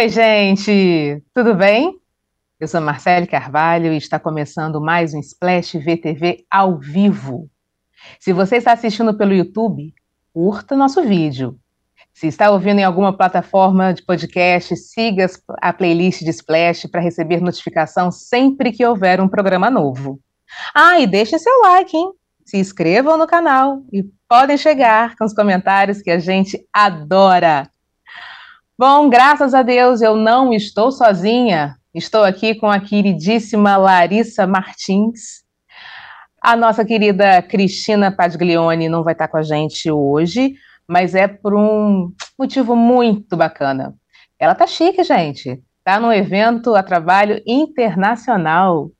Oi, gente, tudo bem? Eu sou Marcele Carvalho e está começando mais um Splash VTV ao vivo. Se você está assistindo pelo YouTube, curta nosso vídeo. Se está ouvindo em alguma plataforma de podcast, siga a playlist de Splash para receber notificação sempre que houver um programa novo. Ah, e deixe seu like, hein? Se inscrevam no canal e podem chegar com os comentários que a gente adora. Bom, graças a Deus eu não estou sozinha. Estou aqui com a queridíssima Larissa Martins. A nossa querida Cristina Padglione não vai estar com a gente hoje, mas é por um motivo muito bacana. Ela tá chique, gente. Tá num evento a trabalho internacional.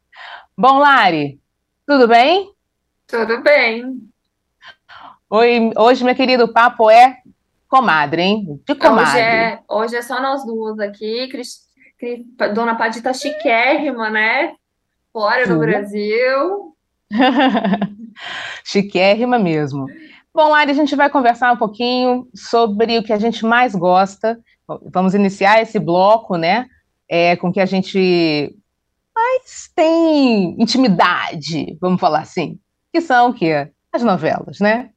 Bom, Lari, tudo bem? Tudo bem. Oi, hoje, meu querido, o papo é comadre, hein? De comadre. Hoje é, hoje é só nós duas aqui. Cris, Cris, Dona Padita chiquérrima, né? Fora do Brasil. chiquérrima mesmo. Bom, Lari, a gente vai conversar um pouquinho sobre o que a gente mais gosta. Vamos iniciar esse bloco, né? É, com que a gente mais tem intimidade, vamos falar assim, que são o quê? As novelas, né?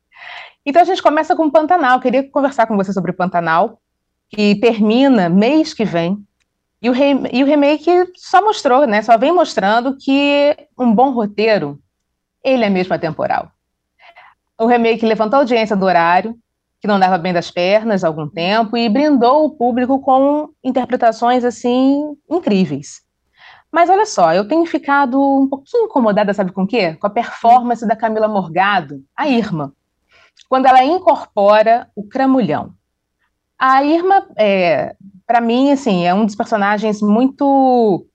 Então a gente começa com Pantanal. Eu queria conversar com você sobre Pantanal, que termina mês que vem. E o, re... e o remake só mostrou, né? Só vem mostrando que um bom roteiro, ele é mesmo atemporal. O remake levantou a audiência do horário, que não dava bem das pernas há algum tempo, e brindou o público com interpretações assim incríveis. Mas olha só, eu tenho ficado um pouquinho incomodada, sabe com o quê? Com a performance da Camila Morgado, a Irma quando ela incorpora o Cramulhão. A Irma, é, para mim, assim, é um dos personagens muito,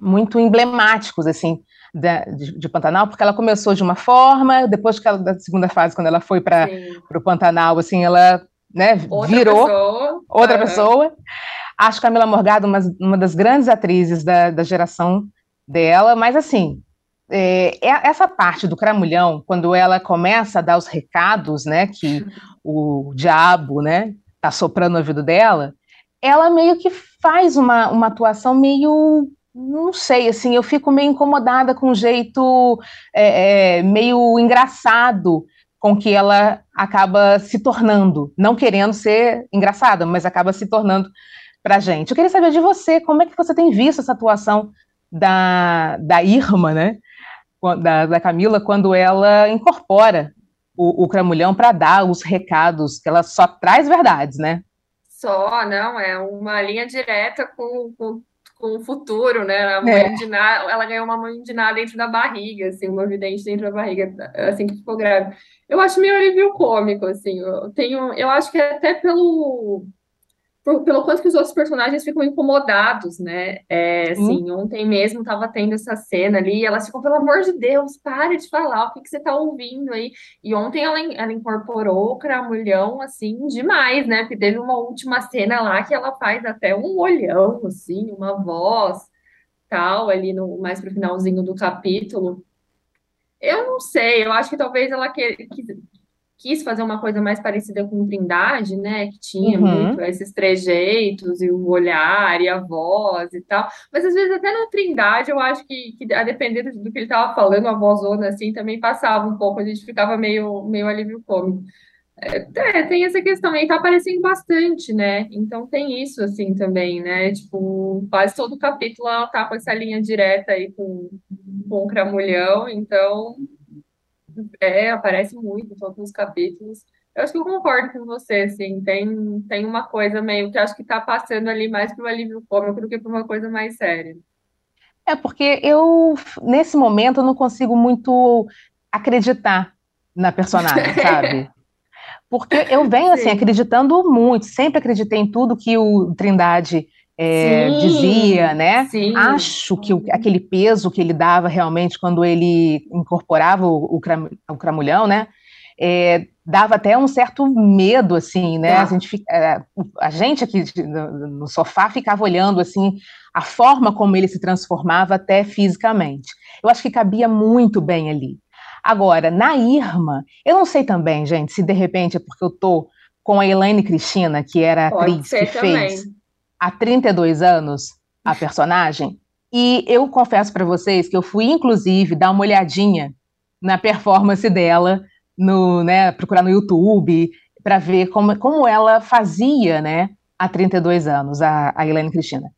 muito emblemáticos, assim, da, de, de, Pantanal, porque ela começou de uma forma, depois que ela, da segunda fase, quando ela foi para o Pantanal, assim, ela né, outra virou pessoa. outra uhum. pessoa. Acho Camila Morgado uma, uma das grandes atrizes da, da geração dela, mas assim, é, é, essa parte do cramulhão, quando ela começa a dar os recados, né, que o diabo, né, tá soprando no ouvido dela, ela meio que faz uma, uma atuação meio, não sei, assim, eu fico meio incomodada com o jeito é, é, meio engraçado com que ela acaba se tornando, não querendo ser engraçada, mas acaba se tornando pra gente. Eu queria saber de você, como é que você tem visto essa atuação da, da Irma, né, da, da Camila quando ela incorpora o, o Cramulhão para dar os recados, que ela só traz verdades, né? Só, não, é uma linha direta com, com, com o futuro, né? É. nada, ela ganhou uma mãe de nada dentro da barriga, assim, uma vidente dentro da barriga, assim que ficou grávida. Eu acho meio alívio cômico, assim, eu tenho, eu acho que é até pelo por, pelo quanto que os outros personagens ficam incomodados, né? É, assim, hum. ontem mesmo estava tendo essa cena ali, e elas ficam, pelo amor de Deus, pare de falar, o que, que você está ouvindo aí? E ontem ela, ela incorporou o cramulhão, assim, demais, né? Porque teve uma última cena lá que ela faz até um olhão, assim, uma voz, tal, ali no mais pro finalzinho do capítulo. Eu não sei, eu acho que talvez ela que, que, quis fazer uma coisa mais parecida com Trindade, né? Que tinha uhum. muito esses trejeitos e o olhar e a voz e tal. Mas às vezes até no Trindade eu acho que, que a depender do, que ele estava falando, a vozona assim também passava um pouco, a gente ficava meio, meio alívio cômico. É, é, tem essa questão aí, tá aparecendo bastante, né? Então tem isso assim também, né? Tipo, quase todo capítulo ela tá com essa linha direta aí com, com o Cramulhão, então é, aparece muito em todos os capítulos. Eu acho que eu concordo com você, assim, tem, tem uma coisa meio que acho que está passando ali mais para o alívio cômico do que para uma coisa mais séria. É, porque eu, nesse momento, eu não consigo muito acreditar na personagem, sabe? Porque eu venho, assim, acreditando muito, sempre acreditei em tudo que o Trindade é, dizia, né? Sim. Acho que o, aquele peso que ele dava realmente quando ele incorporava o, o, cram, o cramulhão, né? É, dava até um certo medo, assim, né? Ah. A, gente, é, a gente aqui no, no sofá ficava olhando, assim, a forma como ele se transformava até fisicamente. Eu acho que cabia muito bem ali. Agora, na Irma, eu não sei também, gente, se de repente é porque eu tô com a Elaine Cristina, que era a atriz que também. fez há 32 anos a personagem. E eu confesso para vocês que eu fui, inclusive, dar uma olhadinha na performance dela, no, né, procurar no YouTube, para ver como, como ela fazia, né, há 32 anos, a, a Helene Cristina.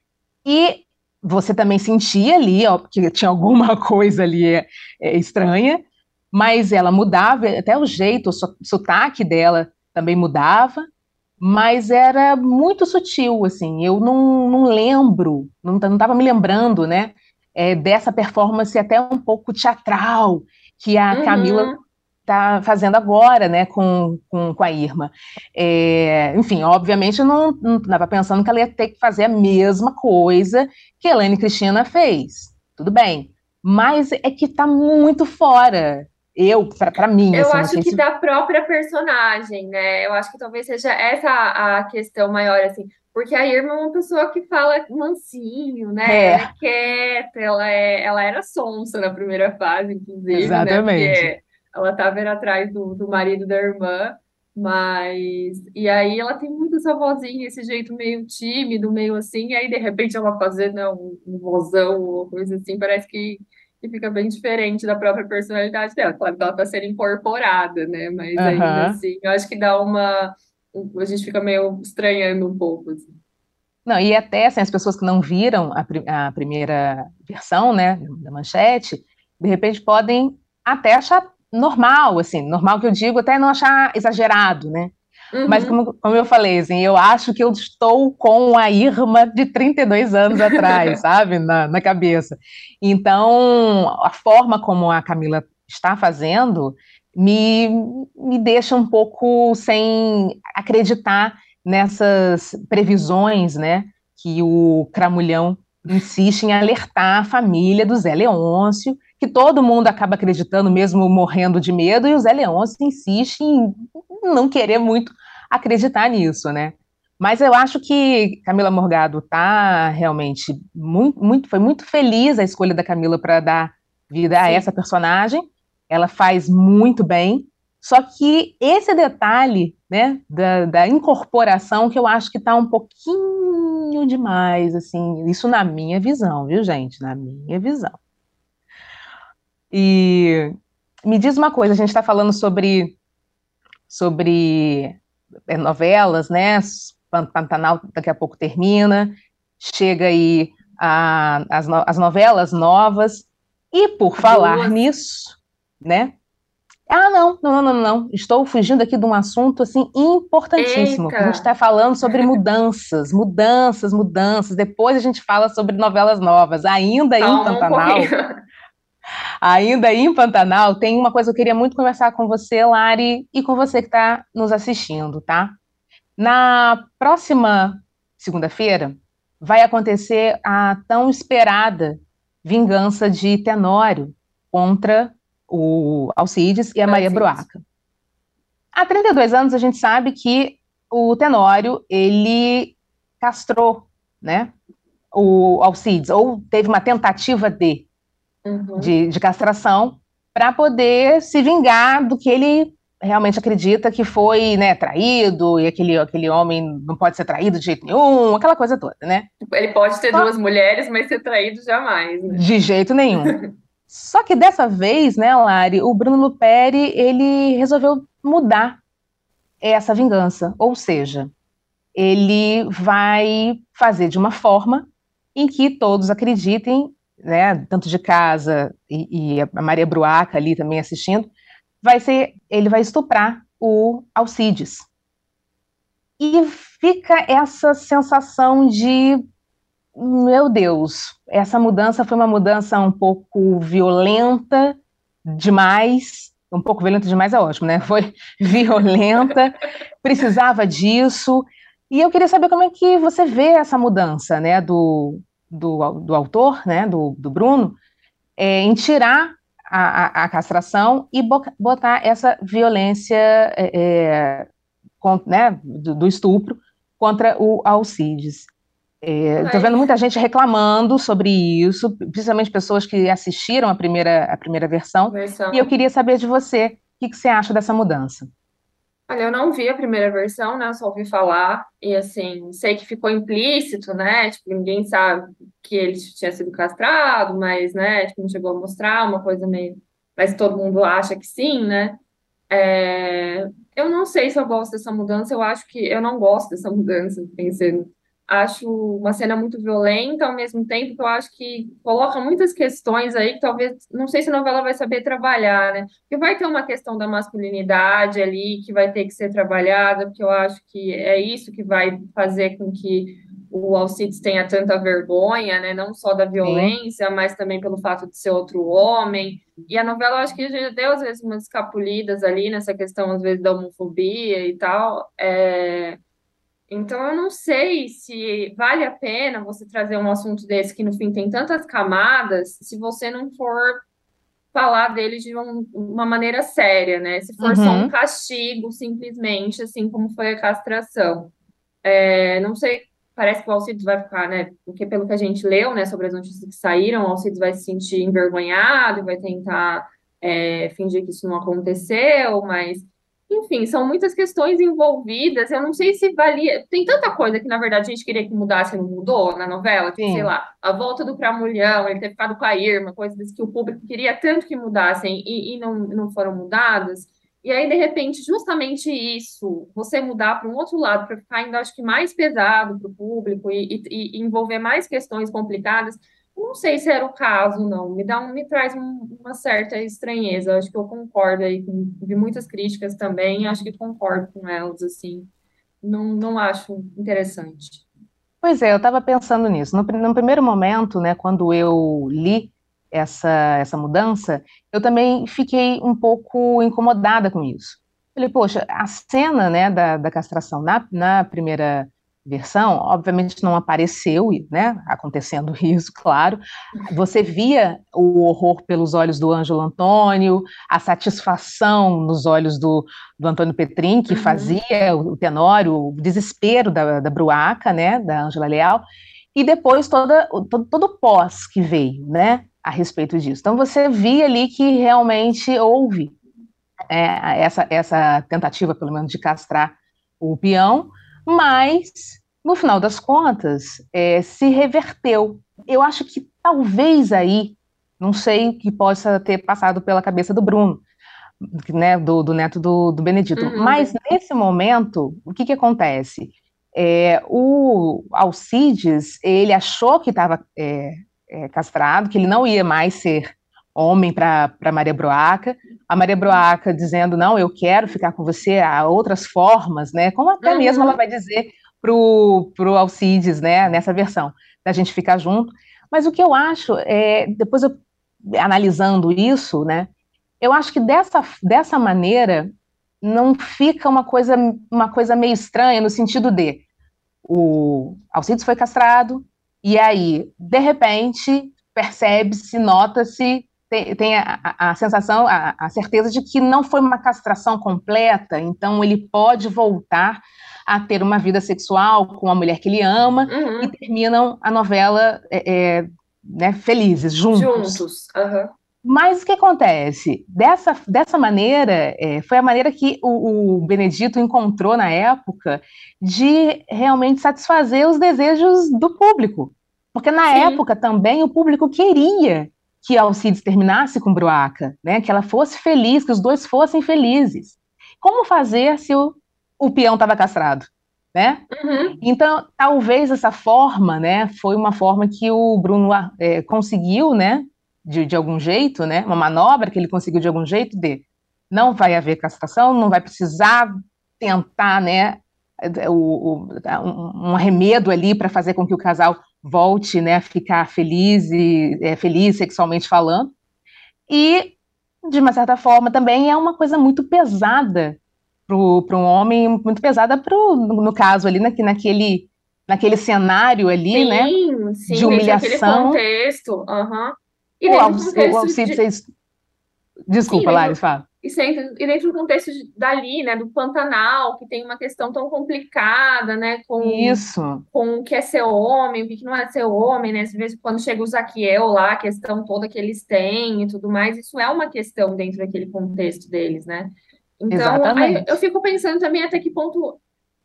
E você também sentia ali, ó, que tinha alguma coisa ali é, é, estranha, mas ela mudava, até o jeito, o sotaque dela também mudava, mas era muito sutil, assim, eu não, não lembro, não estava me lembrando, né, é, dessa performance até um pouco teatral que a uhum. Camila está fazendo agora, né, com, com, com a Irma. É, enfim, obviamente eu não estava pensando que ela ia ter que fazer a mesma coisa que a Helene Cristina fez. Tudo bem. Mas é que está muito fora. Eu, para mim. Eu assim, acho que se... da própria personagem, né? Eu acho que talvez seja essa a questão maior, assim. Porque a Irma é uma pessoa que fala mansinho, né? É. Ela é quieta, ela, é, ela era sonsa na primeira fase, inclusive. Né? Exatamente. Né? ela estava atrás do, do marido da irmã, mas. E aí ela tem muito essa vozinha, esse jeito meio tímido, meio assim, e aí de repente ela fazendo um, um vozão ou coisa assim, parece que, que fica bem diferente da própria personalidade dela. Claro que ela está sendo incorporada, né? Mas uhum. ainda assim, eu acho que dá uma. A gente fica meio estranhando um pouco. Assim. Não, e até assim, as pessoas que não viram a, a primeira versão, né, da manchete, de repente podem até achar normal, assim, normal que eu digo, até não achar exagerado, né? Uhum. Mas como, como eu falei, assim, eu acho que eu estou com a Irma de 32 anos atrás, sabe, na, na cabeça. Então, a forma como a Camila está fazendo me, me deixa um pouco sem acreditar nessas previsões, né, que o Cramulhão insiste em alertar a família do Zé Leôncio que todo mundo acaba acreditando, mesmo morrendo de medo, e o Zé Leôncio insiste em não querer muito acreditar nisso, né? Mas eu acho que Camila Morgado tá realmente muito, muito foi muito feliz a escolha da Camila para dar vida Sim. a essa personagem. Ela faz muito bem. Só que esse detalhe, né, da, da incorporação, que eu acho que está um pouquinho demais, assim, isso na minha visão, viu, gente? Na minha visão. E me diz uma coisa, a gente está falando sobre, sobre é, novelas, né? Pantanal daqui a pouco termina, chega aí a, as, no, as novelas novas, e por falar Boa. nisso, né? Ah, não, não, não, não, não. Estou fugindo aqui de um assunto assim importantíssimo. A gente está falando sobre mudanças, mudanças, mudanças. Depois a gente fala sobre novelas novas. Ainda em Pantanal. Um Ainda em Pantanal, tem uma coisa que eu queria muito conversar com você, Lari, e com você que está nos assistindo, tá? Na próxima segunda-feira, vai acontecer a tão esperada vingança de Tenório contra o Alcides e a Maria Bruaca. Há 32 anos a gente sabe que o Tenório, ele castrou, né, o Alcides, ou teve uma tentativa de, uhum. de, de castração para poder se vingar do que ele realmente acredita que foi né, traído, e aquele, aquele homem não pode ser traído de jeito nenhum, aquela coisa toda, né? Ele pode ter Só... duas mulheres, mas ser traído jamais. Né? De jeito nenhum. Só que dessa vez, né, Lari, o Bruno Luperi, ele resolveu mudar essa vingança, ou seja, ele vai fazer de uma forma em que todos acreditem né, tanto de casa e, e, a Maria Bruaca ali também assistindo, vai ser, ele vai estuprar o Alcides. E fica essa sensação de, meu Deus, essa mudança foi uma mudança um pouco violenta demais, um pouco violenta demais é ótimo, né? Foi violenta, precisava disso. E eu queria saber como é que você vê essa mudança, né, do, do, do autor, né, do, do Bruno, é, em tirar a, a, a, castração e botar essa violência é, é, com, né, do, do, estupro contra o Alcides. Estou é, vendo muita gente reclamando sobre isso, principalmente pessoas que assistiram a primeira, a primeira versão, versão. e eu queria saber de você, o que, que você acha dessa mudança? Olha, eu não vi a primeira versão, né? Eu só ouvi falar e assim, sei que ficou implícito, né? Tipo, ninguém sabe que ele tinha sido castrado, mas, né, tipo, não chegou a mostrar uma coisa meio, mas todo mundo acha que sim, né? É... Eu não sei se eu gosto dessa mudança, eu acho que eu não gosto dessa mudança, pensando acho uma cena muito violenta, ao mesmo tempo que eu acho que coloca muitas questões aí que talvez, não sei se a novela vai saber trabalhar, né? Porque vai ter uma questão da masculinidade ali que vai ter que ser trabalhada, porque eu acho que é isso que vai fazer com que o Alcides tenha tanta vergonha, né? Não só da violência, Sim. mas também pelo fato de ser outro homem. E a novela, eu acho que já deu, às vezes, umas escapulidas ali nessa questão, às vezes, da homofobia e tal. É então, eu não sei se vale a pena você trazer um assunto desse que, no fim, tem tantas camadas, se você não for falar dele de um, uma maneira séria, né? Se for uhum. só um uhum. castigo, simplesmente, assim como foi a castração. É, não sei, parece que o Alcides vai ficar, né? Porque pelo que a gente leu, né, sobre as notícias que saíram, o Alcides vai se sentir envergonhado e vai tentar é, fingir que isso não aconteceu, mas enfim, são muitas questões envolvidas. Eu não sei se valia. Tem tanta coisa que, na verdade, a gente queria que mudasse e não mudou na novela. Tipo, sei lá, a volta do Cramulhão, ele ter ficado com a Irma, coisas que o público queria tanto que mudassem e, e não, não foram mudadas. E aí, de repente, justamente isso, você mudar para um outro lado, para ficar ainda, acho que, mais pesado para o público e, e, e envolver mais questões complicadas não sei se era o caso, não. Me dá um, me traz um, uma certa estranheza. Acho que eu concordo aí com vi muitas críticas também, acho que concordo com elas, assim. Não, não acho interessante. Pois é, eu estava pensando nisso. No, no, primeiro momento, né, quando eu li essa, essa mudança, eu também fiquei um pouco incomodada com isso. Falei, poxa, a cena né, da, da castração na, na primeira versão, obviamente não apareceu, né, acontecendo isso, claro. Você via o horror pelos olhos do Ângelo Antônio, a satisfação nos olhos do, do Antônio Petrin, que uhum. fazia o, Tenório, o desespero da, da Bruaca, né, da Ângela Leal, e depois toda, todo, todo o pós que veio, né, a respeito disso. Então você via ali que realmente houve é, essa, essa tentativa, pelo menos, de castrar o peão, mas, no final das contas, é, se reverteu. Eu acho que talvez aí, não sei o que possa ter passado pela cabeça do Bruno, né, do, do neto do, do Benedito, uhum. mas nesse momento, o que, que acontece? É, o Alcides, ele achou que estava é, é, castrado, que ele não ia mais ser homem para Maria Broaca, a Maria Broaca dizendo, não, eu quero ficar com você, há outras formas, né, como até uhum. mesmo ela vai dizer pro, pro Alcides, né, nessa versão, da gente ficar junto, mas o que eu acho, é, depois eu, analisando isso, né, eu acho que dessa, dessa maneira não fica uma coisa, uma coisa meio estranha, no sentido de, o Alcides foi castrado, e aí, de repente, percebe-se, nota-se tem, tem a, a, sensação, a, a, certeza de que não foi uma castração completa, então ele pode voltar a ter uma vida sexual com a mulher que ele ama uhum. e terminam a novela é, é, né, felizes, juntos. Juntos, uhum. Mas o que acontece? Dessa, dessa maneira, é, foi a maneira que o, o, Benedito encontrou na época de realmente satisfazer os desejos do público. Porque na Sim. época também o público queria que Alcides terminasse com Bruaca, né? Que ela fosse feliz, que os dois fossem felizes. Como fazer se o, o peão estava castrado, né? Uhum. Então, talvez essa forma, né, foi uma forma que o Bruno é, conseguiu, né, de, de algum jeito, né, uma manobra que ele conseguiu de algum jeito de não vai haver castração, não vai precisar tentar, né, o, o, um arremedo ali para fazer com que o casal volte né, a ficar feliz e é, feliz sexualmente falando. E, de uma certa forma, também é uma coisa muito pesada para um homem, muito pesada pro, no, caso ali, na, naquele, naquele cenário ali, sim, né? Sim, de humilhação. contexto. Uhum. E o, contexto o, o, de... Desculpa, sim, Laris, fala. E, sempre, e dentro do contexto de, dali, né, do Pantanal, que tem uma questão tão complicada, né, com, Isso. com o que é ser homem, o que não é ser homem, né, às vezes quando chega o Zaquiel lá, a questão toda que eles têm e tudo mais, isso é uma questão dentro daquele contexto deles, né. Então, aí eu fico pensando também até que ponto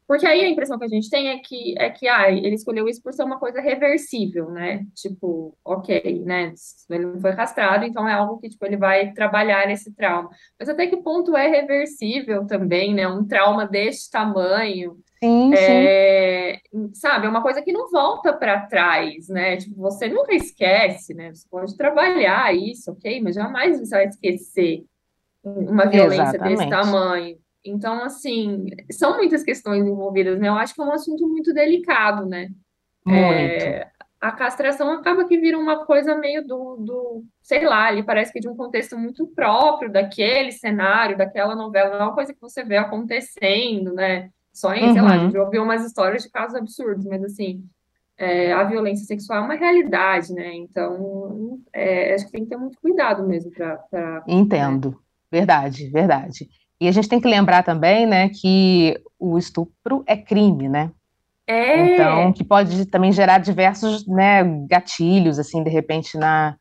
porque aí a impressão que a gente tem é que, é que ah, ele escolheu isso por ser uma coisa reversível, né? Tipo, ok, né? Ele não foi castrado, então é algo que tipo, ele vai trabalhar esse trauma. Mas até que ponto é reversível também, né? Um trauma deste tamanho. Sim, é, sim. Sabe, é uma coisa que não volta para trás, né? Tipo, você nunca esquece, né? Você pode trabalhar isso, ok? Mas jamais você vai esquecer uma violência Exatamente. desse tamanho. Então, assim, são muitas questões envolvidas, né? Eu acho que é um assunto muito delicado, né? Muito. É, a castração acaba que vira uma coisa meio do, do, sei lá, ali parece que de um contexto muito próprio daquele cenário, daquela novela, não é uma coisa que você vê acontecendo, né? Só em, uhum. sei lá, a gente uhum. ouviu umas histórias de casos absurdos, mas assim, é, a violência sexual é uma realidade, né? Então, é, acho que tem que ter muito cuidado mesmo para. Entendo. Né? Verdade, verdade. E a gente tem que lembrar também, né, que o estupro é crime, né? É. Então, que pode também gerar diversos, né, gatilhos, assim, de repente, na,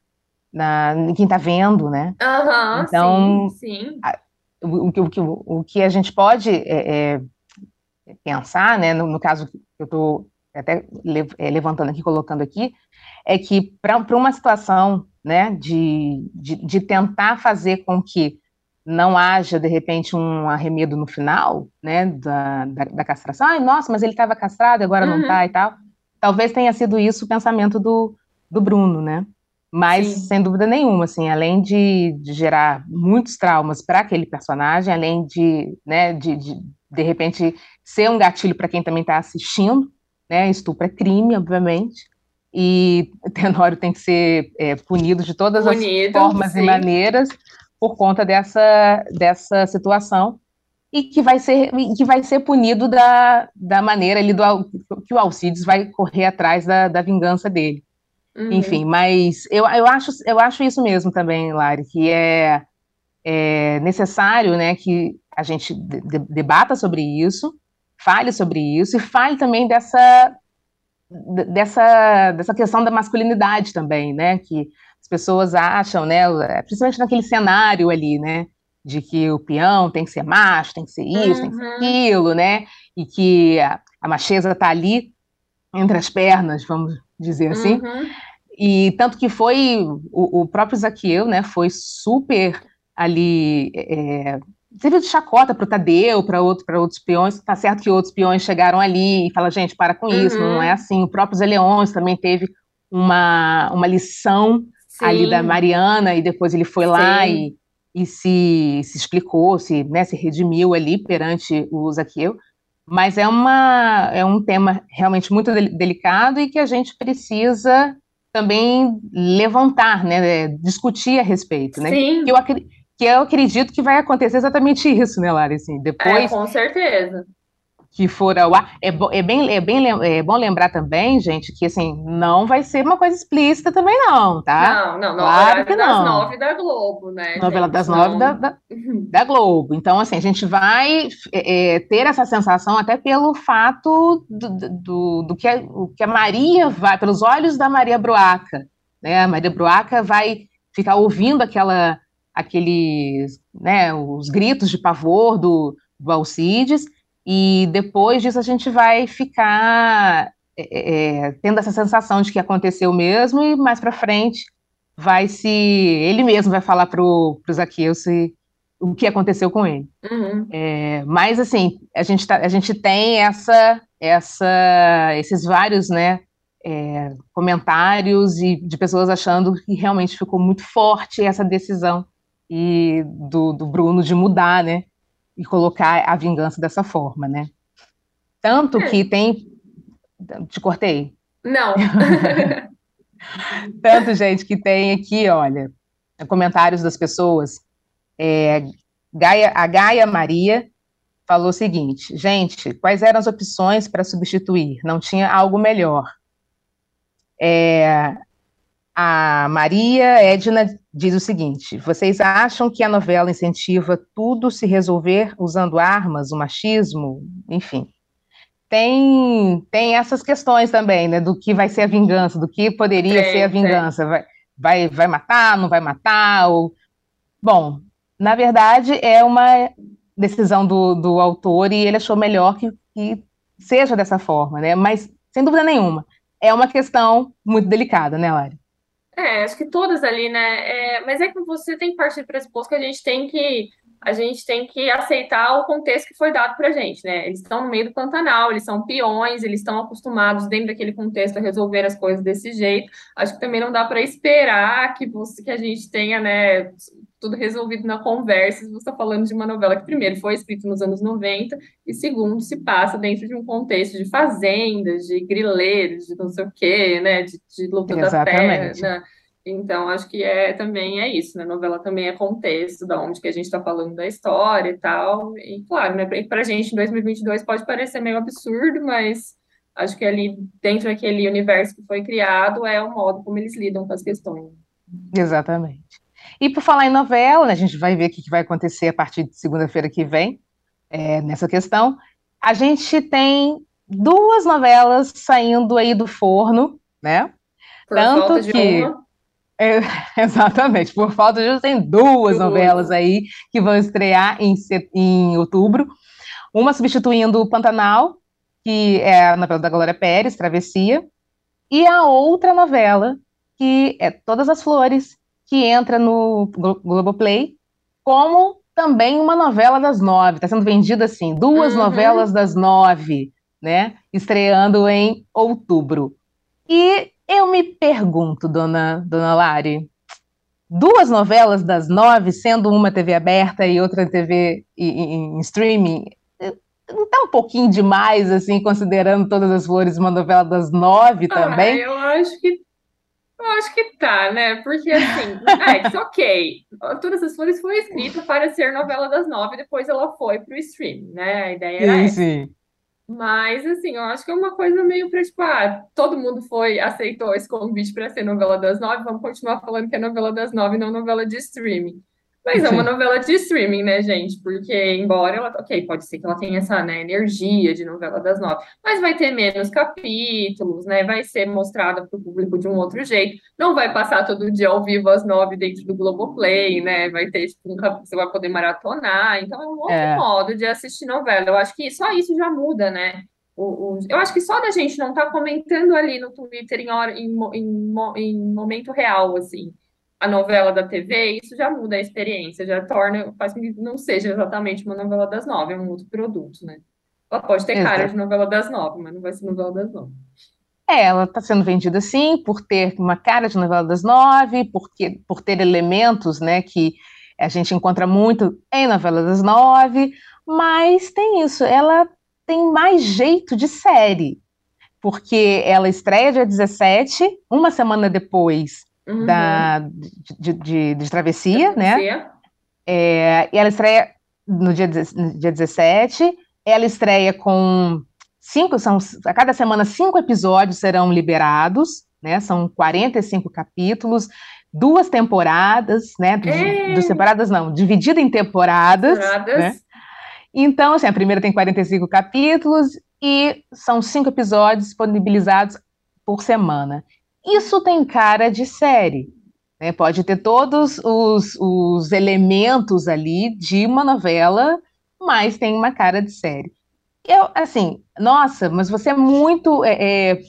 na em quem está vendo, né? Uhum, então, sim, sim. A, o, o, o, que a gente pode é, é, pensar, né, no, no, caso que eu estou até é, levantando aqui, colocando aqui, é que para uma situação, né, de, de, de tentar fazer com que não haja, de repente, um arremedo no final, né, da, da, da castração. Ai, nossa, mas ele estava castrado, agora uhum. não está e tal. Talvez tenha sido isso o pensamento do, do Bruno, né? Mas, Sim. sem dúvida nenhuma, assim, além de, de gerar muitos traumas para aquele personagem, além de, né, de, de, de repente, ser um gatilho para quem também está assistindo, né, estupro é crime, obviamente, e Tenório tem que ser é, punido de todas Punido, as formas sim. e maneiras, por conta dessa, dessa situação e que vai ser, que vai ser punido da, da maneira ali do, que o Alcides vai correr atrás da, da vingança dele. Uhum. Enfim, mas eu, eu, acho, eu acho isso mesmo também, Lari, que é, é necessário né, que a gente de, debata sobre isso, fale sobre isso e fale também dessa, dessa, dessa questão da masculinidade também, né? Que pessoas acham, né, principalmente naquele cenário ali, né, de que o peão tem que ser macho, tem que ser isso, uhum. tem que ser uhum. aquilo, né, e que a, a macheza está ali entre as pernas, vamos dizer assim. Uhum. E tanto que foi o, o, próprio Zaqueu, né, foi super ali é, serviu de chacota para o Tadeu, para outro, outros peões. Tá certo que outros peões chegaram ali e fala, gente, para com isso, uhum. não é assim. O próprio Zé Leões também teve uma, uma lição Sim. ali da Mariana, e depois ele foi Sim. lá e, e se, se explicou, se, né, se redimiu ali perante o Zaqueu. Mas é, uma, é um tema realmente muito delicado e que a gente precisa também levantar, né, discutir a respeito, né? Sim. Que eu, que eu acredito que vai acontecer exatamente isso, né, Lara? Assim, depois, é, com certeza que for ao ar. É, é, bem, é, bem, é bom lembrar também, gente, que assim, não vai ser uma coisa explícita também, não, tá? Não, não, claro que das não. nove da Globo, né? Novela gente? das nove da, da, da, Globo. Então, assim, a gente vai é, é, ter essa sensação até pelo fato do, do, do que, a, o que a Maria vai, pelos olhos da Maria Bruaca, né? A Maria Bruaca vai ficar ouvindo aquela, aqueles, né, os gritos de pavor do, do Alcides, e depois disso a gente vai ficar é, é, tendo essa sensação de que aconteceu mesmo, e mais para frente vai se. Ele mesmo vai falar para o Zaqueu se, o que aconteceu com ele. Uhum. É, mas assim, a gente, tá, a gente tem essa, essa, esses vários né, é, comentários e de pessoas achando que realmente ficou muito forte essa decisão e do, do Bruno de mudar, né? E colocar a vingança dessa forma, né? Tanto é. que tem. Te cortei? Não. Tanto, gente, que tem aqui, olha, comentários das pessoas. É, Gaia, a Gaia Maria falou o seguinte: gente, quais eram as opções para substituir? Não tinha algo melhor. É, a Maria Edna diz o seguinte: vocês acham que a novela incentiva tudo se resolver usando armas, o machismo, enfim. Tem, tem essas questões também, né? Do que vai ser a vingança, do que poderia ser a vingança. Vai, vai, vai matar, não vai matar? Ou... Bom, na verdade, é uma, decisão do, do autor e ele achou melhor que, que seja dessa forma, né? Mas, sem dúvida nenhuma, é uma questão muito delicada, né, Lari? É, acho que todas ali, né? É, mas é que você tem que partir do pressuposto que a gente tem que a gente tem que aceitar o contexto que foi dado para a gente, né? Eles estão no meio do Pantanal, eles são peões, eles estão acostumados dentro daquele contexto a resolver as coisas desse jeito. Acho que também não dá para esperar que você que a gente tenha, né, tudo resolvido na conversa. Você está falando de uma novela que primeiro foi escrita nos anos 90 e segundo se passa dentro de um contexto de fazendas, de grileiros, de não sei o quê, né, de, de luta Exatamente. da terra? Então, acho que é também é isso, né? A novela também é contexto, da onde que a gente está falando da história e tal. E, claro, né, para a gente em 2022 pode parecer meio absurdo, mas acho que ali, dentro daquele universo que foi criado, é o modo como eles lidam com as questões. Exatamente. E por falar em novela, né, a gente vai ver o que vai acontecer a partir de segunda-feira que vem, é, nessa questão. A gente tem duas novelas saindo aí do forno, né? Por Tanto que. Uma é, exatamente, por falta de tem duas novelas aí que vão estrear em, em outubro. Uma substituindo o Pantanal, que é a novela da Glória Pérez, Travessia, e a outra novela, que é Todas as Flores, que entra no Globoplay, como também uma novela das nove. Está sendo vendida assim, duas uhum. novelas das nove, né? Estreando em outubro. E eu me pergunto, dona, dona Lari, duas novelas das nove, sendo uma TV aberta e outra TV em, streaming, não tá um pouquinho demais, assim, considerando Todas as Flores uma novela das nove ah, também? Eu acho que eu acho que tá, né? Porque assim, é, ok. Todas as Flores foi escrita para ser novela das nove, depois ela foi para o streaming, né? A ideia era sim, essa. Sim. Mas, assim, eu acho que é uma coisa meio para, tipo, ah, todo mundo foi, aceitou esse convite para ser novela das nove, vamos continuar falando que é novela das nove, não novela de streaming. Mas é uma novela de streaming, né, gente? Porque, embora ela. Ok, pode ser que ela tenha essa né, energia de novela das nove, mas vai ter menos capítulos, né? Vai ser mostrada para o público de um outro jeito. Não vai passar todo dia ao vivo às nove dentro do Globoplay, né? Vai ter, tipo, um capítulo, você vai poder maratonar. Então, é um outro é. modo de assistir novela. Eu acho que só isso já muda, né? O, o, eu acho que só da gente não estar tá comentando ali no Twitter em, hora, em, em, em momento real, assim a novela da TV, isso já muda a experiência, já torna, faz com que não seja exatamente uma novela das nove, é um outro produto, né? Ela pode ter cara de novela das nove, mas não vai ser novela das nove. É, ela está sendo vendida sim, por ter uma cara de novela das nove, porque, por ter elementos, né, que a gente encontra muito em novela das nove, mas tem isso, ela tem mais jeito de série, porque ela estreia dia 17, uma semana depois uhum. da, de, de, de, travessia, né? É, e ela estreia no dia, no dia 17, ela estreia com cinco, são, a cada semana cinco episódios serão liberados, né? São 45 capítulos, duas temporadas, né? Dos, dos temporadas não, dividida em temporadas. temporadas. Né? Então, assim, a primeira tem 45 capítulos e são cinco episódios disponibilizados por semana. Isso tem cara de série. Né? Pode ter todos os, os elementos ali de uma novela, mas tem uma cara de série. Eu, assim, nossa, mas você é muito é, é,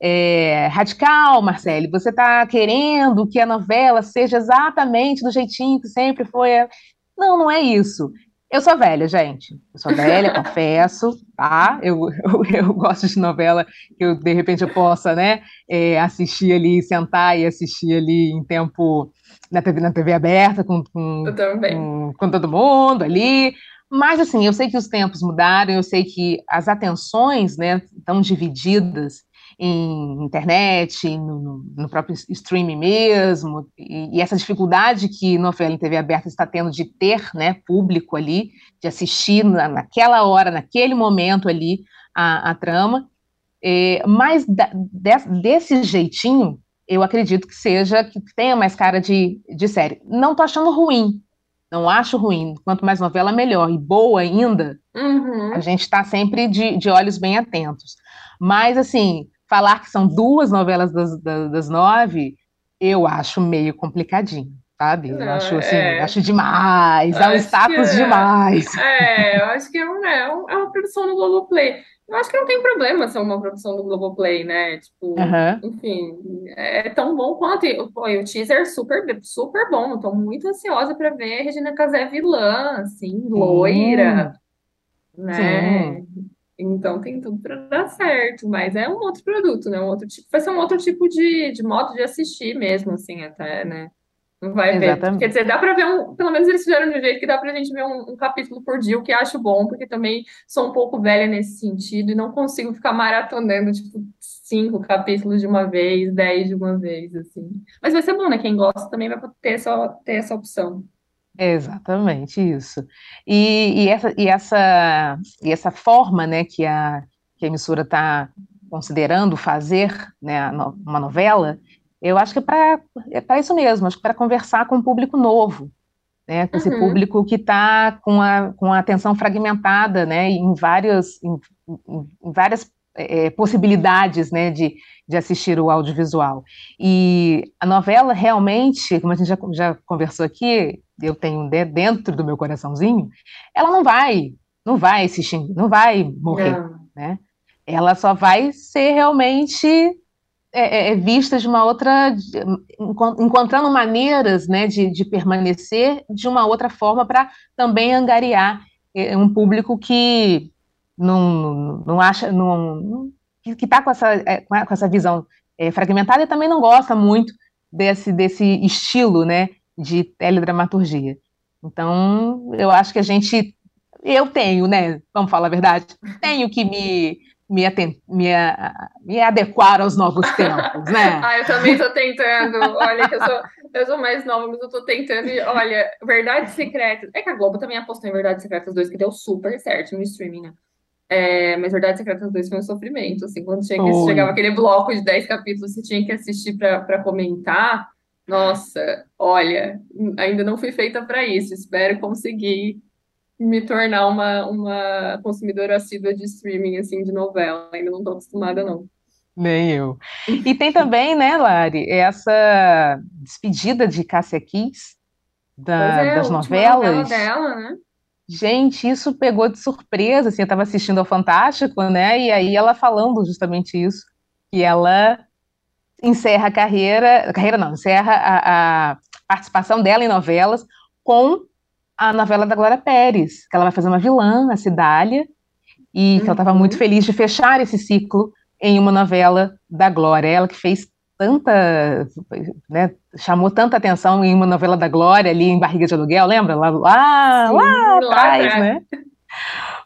é radical, Marcele. Você está querendo que a novela seja exatamente do jeitinho que sempre foi. Não, não é isso. Eu sou velha, gente. Eu sou velha, confesso, tá? Eu, eu, eu, gosto de novela que eu, de repente, eu possa, né, é, assistir ali, sentar e assistir ali em tempo na TV, na TV aberta com, com, com, com todo mundo ali. Mas, assim, eu sei que os tempos mudaram, eu sei que as atenções, né, estão divididas em internet, no, no, próprio streaming mesmo, e, e, essa dificuldade que novela em TV aberta está tendo de ter né, público ali, de assistir na, naquela hora, naquele momento ali, a, a trama. É, mas da, de, desse jeitinho, eu acredito que seja, que tenha mais cara de, de série. Não tô achando ruim, não acho ruim. Quanto mais novela, melhor. E boa ainda, uhum. a gente está sempre de, de olhos bem atentos. Mas, assim, falar que são duas novelas das, das, das nove, eu acho meio complicadinho. sabe? Eu acho assim, é, acho demais, é um status é, demais. É, eu acho que é, um, é, um, é uma produção no Globoplay. Eu acho que não tem problema ser uma produção do Globoplay, né? Tipo, uhum. enfim, é tão bom quanto. Pô, e o teaser super, super bom. Estou muito ansiosa para ver a Regina Casé vilã, assim, loira, né? Sim. Então tem tudo para dar certo, mas é um outro produto, né? Um outro tipo, vai ser um outro tipo de, de modo de assistir mesmo, assim, até, né? Não vai Exatamente. ver. Quer dizer, dá para ver um. Pelo menos eles fizeram de um jeito que dá para a gente ver um, um, capítulo por dia, o que acho bom, porque também sou um pouco velha nesse sentido e não consigo ficar maratonando, tipo, cinco capítulos de uma vez, dez de uma vez, assim. Mas vai ser bom, né? Quem gosta também vai ter essa, ter essa opção. Exatamente isso. E, e, essa, e, essa, e essa forma né, que, a, que a emissora está considerando fazer né, uma novela eu acho que é para é isso mesmo, acho que para conversar com um público novo, né, com uhum. esse público que está com a, com a atenção fragmentada, né, em várias, em, em várias é, possibilidades, né, de, de assistir o audiovisual. E a novela realmente, como a gente já, já conversou aqui, eu tenho dentro do meu coraçãozinho, ela não vai, não vai se xingar, não vai morrer, não. né? Ela só vai ser realmente é, é, é, vista de uma outra, encontrando maneiras né, de, de permanecer de uma outra forma para também angariar é, um público que não, não acha, não, que está com essa, é, com essa visão é, fragmentada e também não gosta muito desse, desse estilo né, de teledramaturgia. Então, eu acho que a gente, eu tenho, né, vamos falar a verdade, tenho que me me, me, me adequar aos novos tempos, né? ah, eu também estou tentando. Olha, que eu sou, eu sou mais nova, mas eu estou tentando. E, olha, Verdades Secretas. É que a Globo também apostou em Verdades Secretas 2, que deu super certo no streaming, né? É, mas Verdades Secretas 2 foi um sofrimento. Assim, quando chega, chegava aquele bloco de 10 capítulos, você tinha que assistir para comentar. Nossa, olha, ainda não fui feita para isso. Espero conseguir me tornar uma, uma consumidora assídua de streaming, assim, de novela. Ainda não estou acostumada, não. Nem eu. E tem também, né, Lari, essa despedida de Cássia Kiss da, é, das novelas. dela, né? Gente, isso pegou de surpresa, assim, eu estava assistindo ao Fantástico, né, e aí ela falando justamente isso, que ela encerra a carreira, carreira não, encerra a, a participação dela em novelas com a novela da Glória Pérez, que ela vai fazer uma vilã, a Cidália, e uhum. que ela estava muito uhum. feliz de fechar esse ciclo em uma novela da Glória. Ela que fez tanta, né, chamou tanta atenção em uma novela da Glória ali em Barriga de Aluguel, lembra? Lá, lá, Sim, lá atrás, lá né?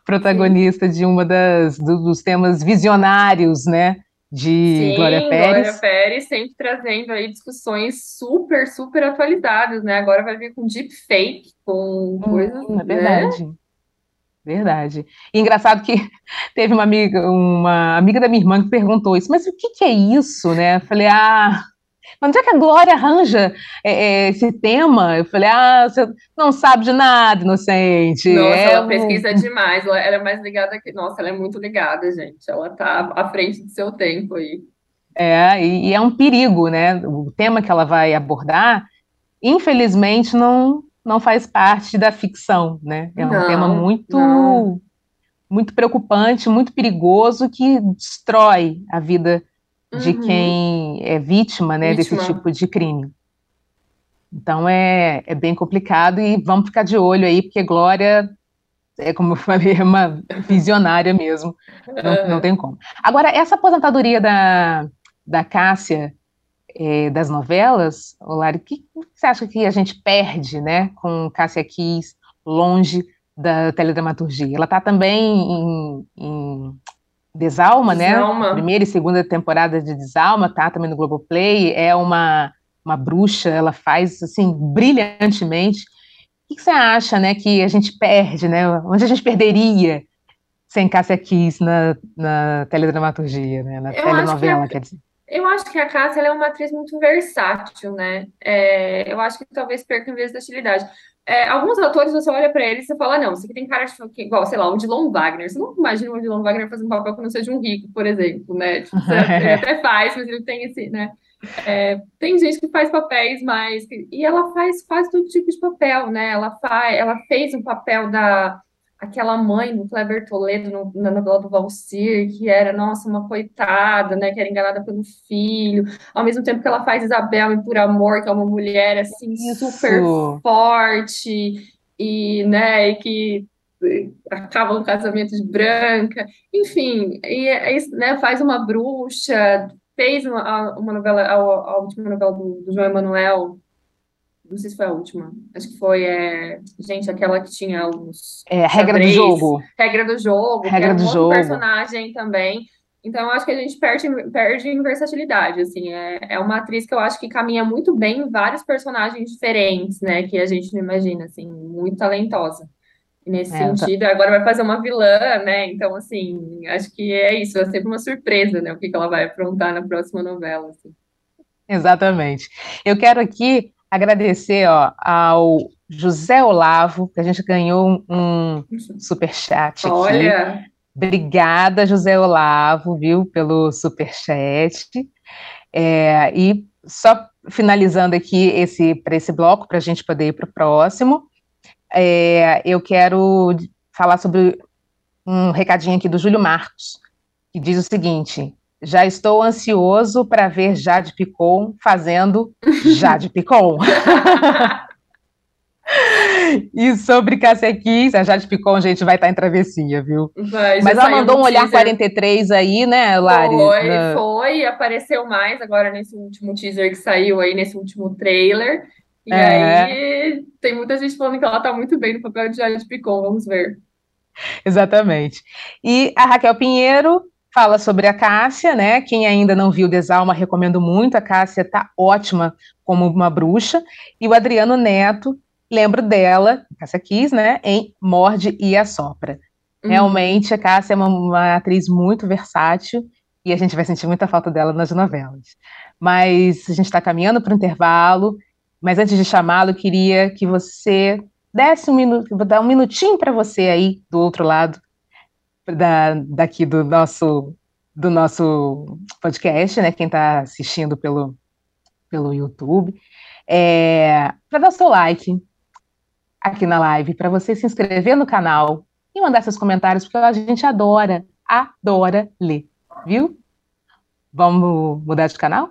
Protagonista Sim. de uma das do, dos temas visionários, né? De Sim, Glória Pérez. Glória Pérez sempre trazendo aí discussões super, super atualizadas, né? Agora vai vir com deepfake, com hum, coisas. Hum, é verdade. Né? Verdade. E engraçado que teve uma amiga, uma amiga da minha irmã que perguntou isso, mas o que, que é isso, né? Eu falei, ah, Onde é que a Glória arranja é, é, esse tema? Eu falei, ah, você não sabe de nada, inocente. Nossa, é ela um... pesquisa demais. Ela, ela é mais ligada que. Nossa, ela é muito ligada, gente. Ela tá à frente do seu tempo aí. É, e, e é um perigo, né? O tema que ela vai abordar, infelizmente, não, não faz parte da ficção, né? É um não, tema muito. Não. Muito preocupante, muito perigoso, que destrói a vida de uhum. quem é vítima, né, vítima. desse tipo de crime. Então é, é bem complicado e vamos ficar de olho aí, porque Glória, é como eu falei, é uma visionária mesmo, não, não tem como. Agora, essa aposentadoria da, da Cássia é, das novelas, Olari, o que você acha que a gente perde né, com Cássia Kiss longe da teledramaturgia? Ela está também em, em Desalma, né? Desalma. Primeira e segunda temporada de Desalma, tá também no Globoplay. É uma, uma bruxa, ela faz assim brilhantemente. O que você acha, né, que a gente perde, né? Onde a gente perderia sem Cássia Kiss na, na teledramaturgia, né? Na eu telenovela, quer dizer. Eu acho que a Cássia é uma atriz muito versátil, né? É, eu acho que talvez perca em vez da utilidade. É, alguns atores, você olha para eles e você fala, não, você tem cara de, igual, sei lá, o Dylan Wagner. Você não imagina o Dylan Wagner fazendo um papel que não seja um rico, por exemplo, né? Tipo, ele até faz, mas ele tem esse, né? É, tem gente que faz papéis mais. E ela faz, faz todo tipo de papel, né? Ela, faz, ela fez um papel da aquela mãe do Kleber Toledo no, na novela do Valsir, que era, nossa, uma coitada, né? Que era enganada pelo filho. Ao mesmo tempo que ela faz Isabel em Por Amor, que é uma mulher, assim, Isso. super forte e, né, e que acaba no casamento de branca, enfim, e, é né, faz uma bruxa, fez uma, uma novela, a, a, última novela do, do João Emanuel, não sei se foi a última, acho que foi, é, gente, aquela que tinha os... É, Regra do Jogo. Regra do Jogo, Regra que do um jogo. personagem também, então, acho que a gente perde, perde em versatilidade, assim, é, é uma atriz que eu acho que caminha muito bem em vários personagens diferentes, né, que a gente não imagina, assim, muito talentosa nesse é, sentido. Tá... Agora vai fazer uma vilã, né? Então, assim, acho que é isso, é sempre uma surpresa, né? O que, que ela vai aprontar na próxima novela. Assim. Exatamente. Eu quero aqui agradecer ó, ao José Olavo, que a gente ganhou um superchat aqui. Olha! Obrigada, José Olavo, viu, pelo superchat. É, e só finalizando aqui esse para esse bloco, para a gente poder ir para o próximo é, eu quero falar sobre um recadinho aqui do Júlio Marcos, que diz o seguinte: já estou ansioso para ver Jade Picon fazendo Jade Picon. e sobre Cassequis, a Jade Picon, gente, vai estar em travessia, viu? Vai, Mas ela mandou um olhar teaser. 43 aí, né, Lari? Foi, na... foi, apareceu mais agora nesse último teaser que saiu aí, nesse último trailer. E é. aí tem muita gente falando que ela tá muito bem no papel de Jade Picon, vamos ver. Exatamente. E a Raquel Pinheiro fala sobre a Cássia, né? Quem ainda não viu Desalma, recomendo muito. A Cássia tá ótima como uma bruxa. E o Adriano Neto, lembro dela, Cássia quis, né? Em Morde e Assopra. Uhum. Realmente, a Cássia é uma, uma atriz muito versátil e a gente vai sentir muita falta dela nas novelas. Mas a gente está caminhando para o intervalo mas antes de chamá-lo, eu queria que você desse um minuto, vou dar um minutinho para você aí do outro lado da, daqui do nosso do nosso podcast, né? Quem está assistindo pelo pelo YouTube, é, para dar seu like aqui na live, para você se inscrever no canal e mandar seus comentários, porque a gente adora, adora ler, viu? Vamos mudar de canal?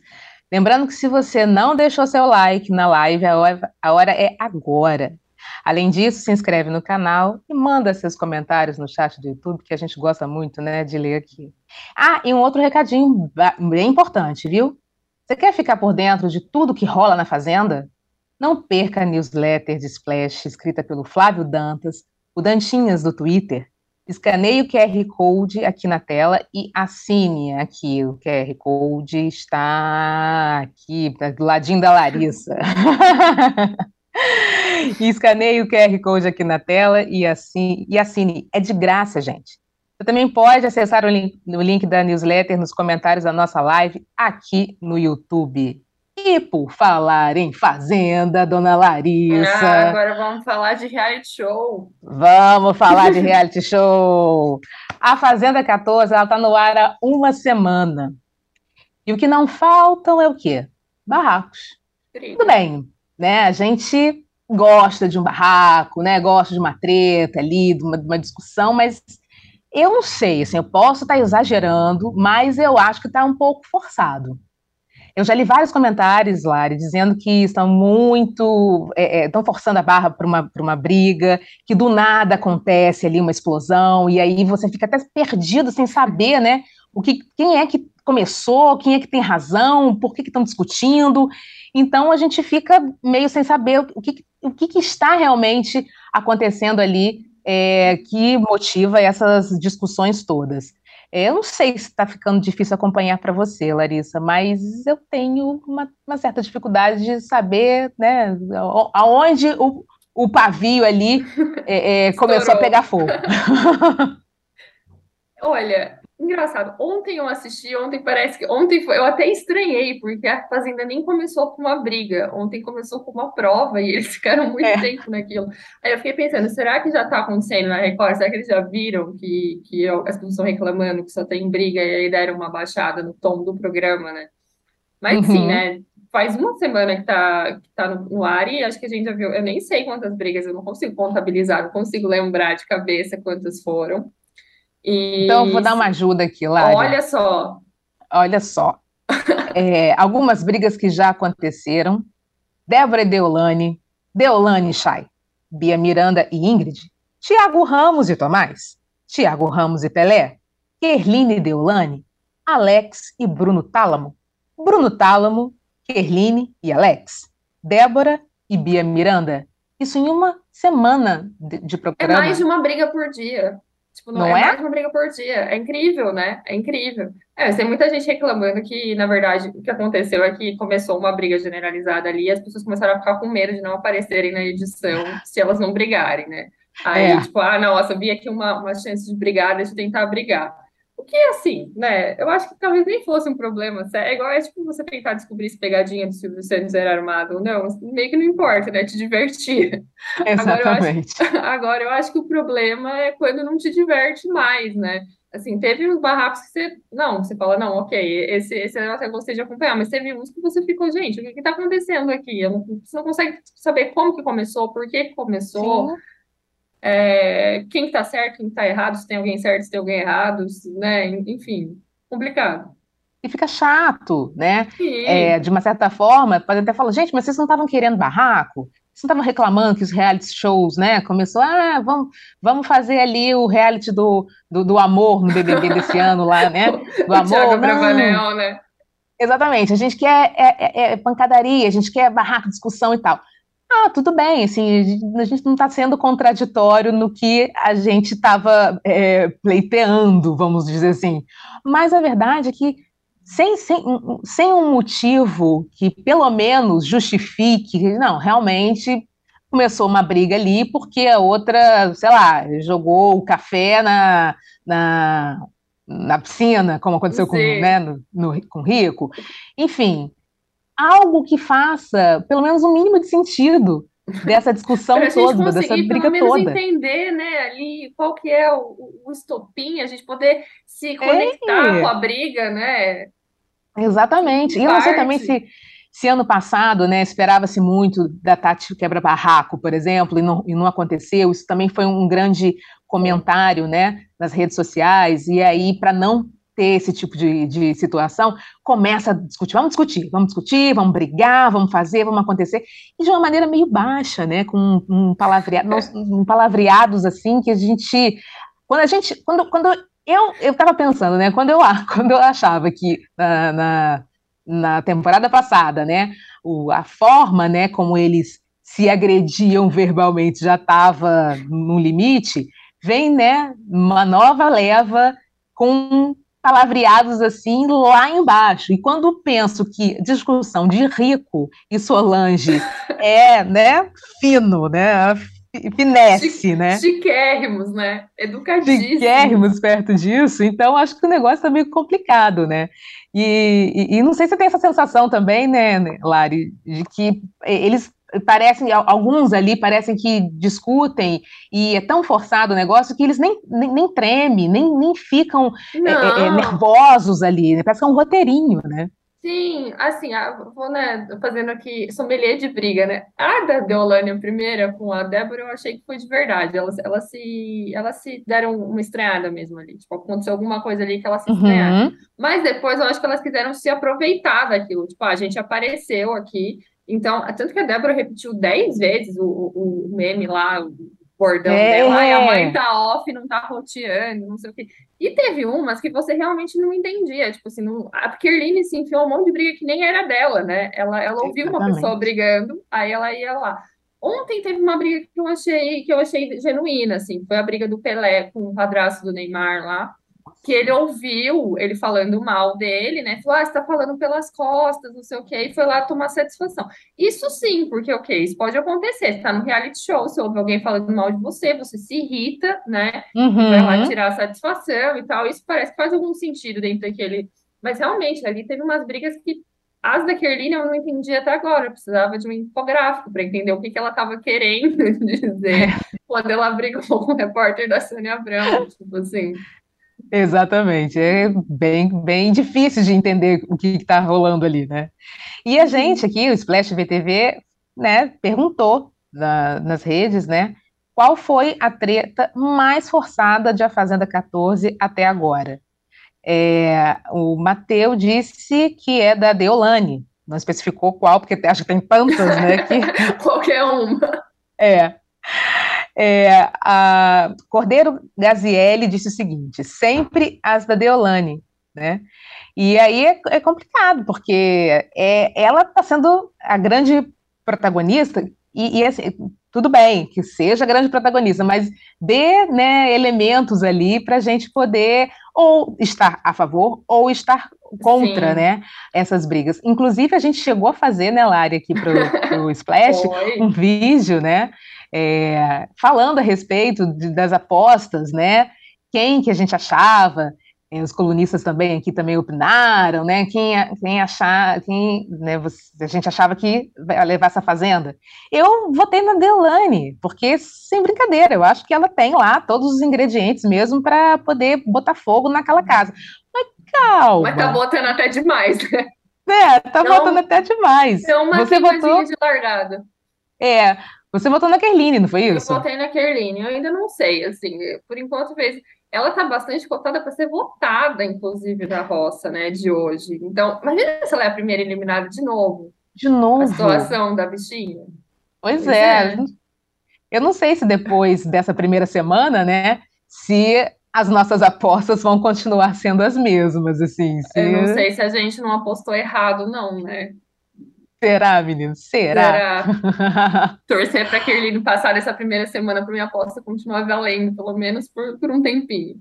Lembrando que se você não deixou seu like na live, a hora, a hora é agora. Além disso, se inscreve no canal e manda seus comentários no chat do YouTube, que a gente gosta muito, né, de ler aqui. Ah, e um outro recadinho bem importante, viu? Você quer ficar por dentro de tudo que rola na Fazenda? Não perca a newsletter de Splash escrita pelo Flávio Dantas, o Dantinhas do Twitter. Escaneie o QR Code aqui na tela e assine aqui. O QR Code está aqui, do ladinho da Larissa. escaneie o QR Code aqui na tela e assine, e assine. É de graça, gente. Você também pode acessar o link, o link da newsletter nos comentários da nossa live aqui no YouTube. E por falar em Fazenda, dona Larissa. Ah, agora vamos falar de reality show. Vamos falar de reality show. A Fazenda 14 ela está no ar há uma semana. E o que não faltam é o quê? Barracos. Tudo bem, né? A gente gosta de um barraco, né? Gosta de uma treta ali, de uma, de uma discussão, mas eu não sei, assim, eu posso estar exagerando, mas eu acho que está um pouco forçado. Eu já li vários comentários, Lari, dizendo que estão muito. É, é, estão forçando a barra para uma, uma briga, que do nada acontece ali uma explosão, e aí você fica até perdido sem saber, né? O que, quem é que começou, quem é que tem razão, por que estão discutindo. Então a gente fica meio sem saber o que, o que, que está realmente acontecendo ali é, que motiva essas discussões todas. Eu não sei se está ficando difícil acompanhar para você, Larissa, mas eu tenho uma, uma, certa dificuldade de saber né, aonde o, o pavio ali é, é, começou a pegar fogo. Olha, Engraçado, ontem eu assisti, ontem parece que. Ontem foi, eu até estranhei, porque a Fazenda nem começou com uma briga, ontem começou com uma prova e eles ficaram muito é. tempo naquilo. Aí eu fiquei pensando, será que já está acontecendo na Record? Será que eles já viram que, que as pessoas estão reclamando que só tem briga e aí deram uma baixada no tom do programa, né? Mas uhum. sim, né? Faz uma semana que tá, que tá no, no ar e acho que a gente já viu. Eu nem sei quantas brigas, eu não consigo contabilizar, não consigo lembrar de cabeça quantas foram. E... Então, eu vou dar uma ajuda aqui, Lara. Olha só. Olha só. é, algumas brigas que já aconteceram. Débora e Deolane, Deolane e Chay, Bia Miranda e Ingrid, Tiago Ramos e Tomás, Tiago Ramos e Pelé, Kerline e Deolane, Alex e Bruno Tálamo, Bruno Tálamo, Kerline e Alex, Débora e Bia Miranda. Isso em uma semana de, de programa. É mais de uma briga por dia. Tipo, não, não é, é, mais uma briga por dia. É incrível, né? É incrível. É, tem muita gente reclamando que, na verdade, o que aconteceu é que começou uma briga generalizada ali e as pessoas começaram a ficar com medo de não aparecerem na edição se elas não brigarem, né? Aí, é. tipo, ah, nossa, vi aqui uma, uma chance de brigar, deixa eu tentar brigar. O que é assim, né? Eu acho que talvez nem fosse um problema. É igual é tipo você tentar descobrir se pegadinha do Silvio Santos era armado ou não. Meio que não importa, né? Te divertir. Exatamente. Agora eu, acho, agora eu acho que o problema é quando não te diverte mais, né? Assim, teve uns barracos que você. Não, você fala, não, ok, esse, esse eu até gostei de acompanhar, mas teve uns que você ficou, gente, o que está acontecendo aqui? Eu não, você não consegue saber como que começou, por que começou. Sim é, quem está certo, quem está errado, se tem alguém certo, se tem alguém errado, né? Enfim, complicado. E fica chato, né? É, de uma certa forma, pode até falar, gente, mas vocês não estavam querendo barraco? Vocês não estavam reclamando que os reality shows, né? Começou, ah, vamos, vamos fazer ali o reality do, do, do amor no BBB desse ano lá, né? Do amor. Não. né? Exatamente, a gente quer é, é, é, pancadaria, a gente quer barraco, discussão e tal. Ah, tudo bem, assim, a gente não está sendo contraditório no que a gente estava é, pleiteando, vamos dizer assim. Mas a verdade é que, sem, sem, sem um motivo que pelo menos justifique, não, realmente começou uma briga ali porque a outra, sei lá, jogou o café na, na, na piscina, como aconteceu com, né, no, no, com o Rico. Enfim, algo que faça pelo menos um mínimo de sentido dessa discussão toda, dessa briga pelo menos toda. entender, né, ali qual que é o, o estopim, a gente poder se conectar com a briga, né? Exatamente. E eu não sei também se, se ano passado, né, esperava-se muito da Tati quebra-barraco, por exemplo, e não, e não aconteceu. Isso também foi um grande comentário, né, nas redes sociais. E aí, para não ter esse tipo de, de situação, começa a discutir, vamos discutir, vamos discutir, vamos brigar, vamos fazer, vamos acontecer, e de uma maneira meio baixa, né, com um palavreado, um palavreados assim, que a gente, quando a gente, quando, quando eu, eu estava pensando, né, quando eu, quando eu achava que na, na, na temporada passada, né, o, a forma, né, como eles se agrediam verbalmente já estava no limite, vem, né, uma nova leva com palavreados assim lá embaixo. E quando penso que discussão de rico e Solange é, né, fino, né, finesse, Chique, né? Chiquérrimos, né? Educadíssimos. Chiquérrimos perto disso, então acho que o negócio está meio complicado, né? E, e, e, não sei se você tem essa sensação também, né, Lari, de que eles parecem, alguns ali parecem que discutem e é tão forçado o negócio que eles nem, nem, nem tremem, nem, nem ficam é, é, é nervosos ali, né? parece que é um roteirinho, né? Sim, assim, a, vou, né, fazendo aqui sommelier de briga, né? A da Deolane, a primeira, com a Débora, eu achei que foi de verdade. Elas, elas, se, elas se deram uma estranhada mesmo ali. Tipo, aconteceu alguma coisa ali que elas se estranharam. Uhum. Mas depois eu acho que elas quiseram se aproveitar daquilo. Tipo, ah, a gente apareceu aqui. Então, tanto que a Débora repetiu dez vezes o, o, o meme lá, o bordão É. dela. Ai, a mãe tá off, não tá roteando, não sei o quê. E teve umas que você realmente não entendia. Tipo assim, não... a Kirline se enfiou um monte de briga que nem era dela, né? Ela, ela ouviu uma pessoa brigando, aí ela ia lá. Ontem teve uma briga que eu achei que eu achei genuína, assim, foi a briga do Pelé com o padrasto do Neymar lá, que ele ouviu ele falando mal dele, né? Falou, ah, você tá falando pelas costas, não sei o quê, e foi lá tomar satisfação. Isso sim, porque, ok, isso pode acontecer. Você tá no reality show, você ouve alguém falando mal de você, você se irrita, né? vai lá Uhum. tirar a satisfação e tal. Isso parece que faz algum sentido dentro daquele. Mas realmente, ali teve umas brigas que as da Kerline eu não entendi até agora. Eu precisava de um infográfico para entender o que, que ela estava querendo dizer quando ela brigou com o repórter da Sônia Abrão. Tipo assim. Exatamente, é bem, bem difícil de entender o que está rolando ali, né? E a gente aqui, o Splash VTV, né, perguntou na- nas redes, né, qual foi a treta mais forçada de A Fazenda 14 até agora? É, o Mateu disse que é da Deolane, não especificou qual, porque acho que tem tantas, né, que Qualquer uma. é. É, a Cordeiro Gazielli disse o seguinte: sempre as da Deolane, né? E aí é, é complicado, porque é, ela está sendo a grande protagonista, e, e, assim, tudo bem que seja a grande protagonista, mas dê né, elementos ali para a gente poder ou estar a favor ou estar contra Sim. né, essas brigas. Inclusive, a gente chegou a fazer, né, Lari, aqui para o Splash, um vídeo, né, é, falando a respeito de- das apostas, né, quem que a gente achava, é, os colunistas também aqui também opinaram, né, quem, quem achar, quem, né, a gente achava que vai levar essa fazenda. Eu votei na Deolane, porque, sem brincadeira, eu acho que ela tem lá todos os ingredientes mesmo para poder botar fogo naquela casa. Mas calma, Mas tá botando até demais, né? né, tá Então- botando até demais. Deu uma Você votou, de largada. é, você votou na Kerline, não foi Eu isso? votei na Kerline, eu ainda não sei, assim, por enquanto fez. Ela tá bastante cotada para ser votada, inclusive, na roça, né, de hoje. Então, imagina se ela é a primeira eliminada de novo, De a novo. situação da bichinha. Pois Pois é. é. Eu não sei se depois dessa primeira semana, né, se as nossas apostas vão continuar sendo as mesmas, assim. Se... Eu não sei se a gente não apostou errado, não, né? Será, menino? Será? Será? Torcer para a Kerline passar essa primeira semana para minha aposta continuar valendo, pelo menos por, por um tempinho.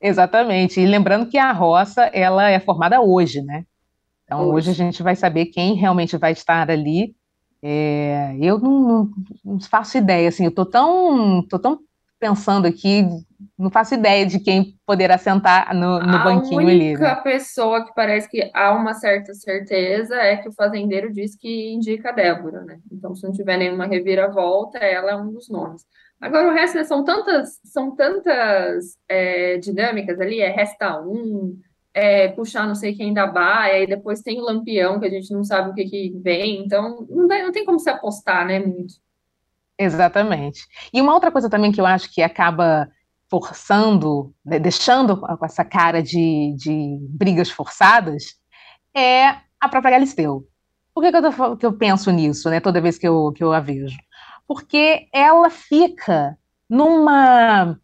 Exatamente. E lembrando que a roça, ela é formada hoje, né? Então, hoje, Hoje. a gente vai saber quem realmente vai estar ali. É, eu não, não- não faço ideia, assim, eu tô tão, tô tão pensando aqui, não faço ideia de quem poderá sentar no, no A banquinho ali, única né? pessoa que parece que há uma certa certeza é que o fazendeiro diz que indica a Débora, né? Então, se não tiver nenhuma reviravolta, ela é um dos nomes. Agora, o resto né, são tantas, são tantas é, dinâmicas ali, é resta um, é puxar não sei quem da baia, e depois tem o lampião, que a gente não sabe o que que vem, então não, dá- não tem como se apostar, né, muito. Exatamente. E uma outra coisa também que eu acho que acaba forçando, né, deixando com essa cara de, de brigas forçadas, é a própria Galisteu. Por que, que eu, tô que eu penso nisso, né, toda vez que eu, que eu a vejo? Porque ela fica numa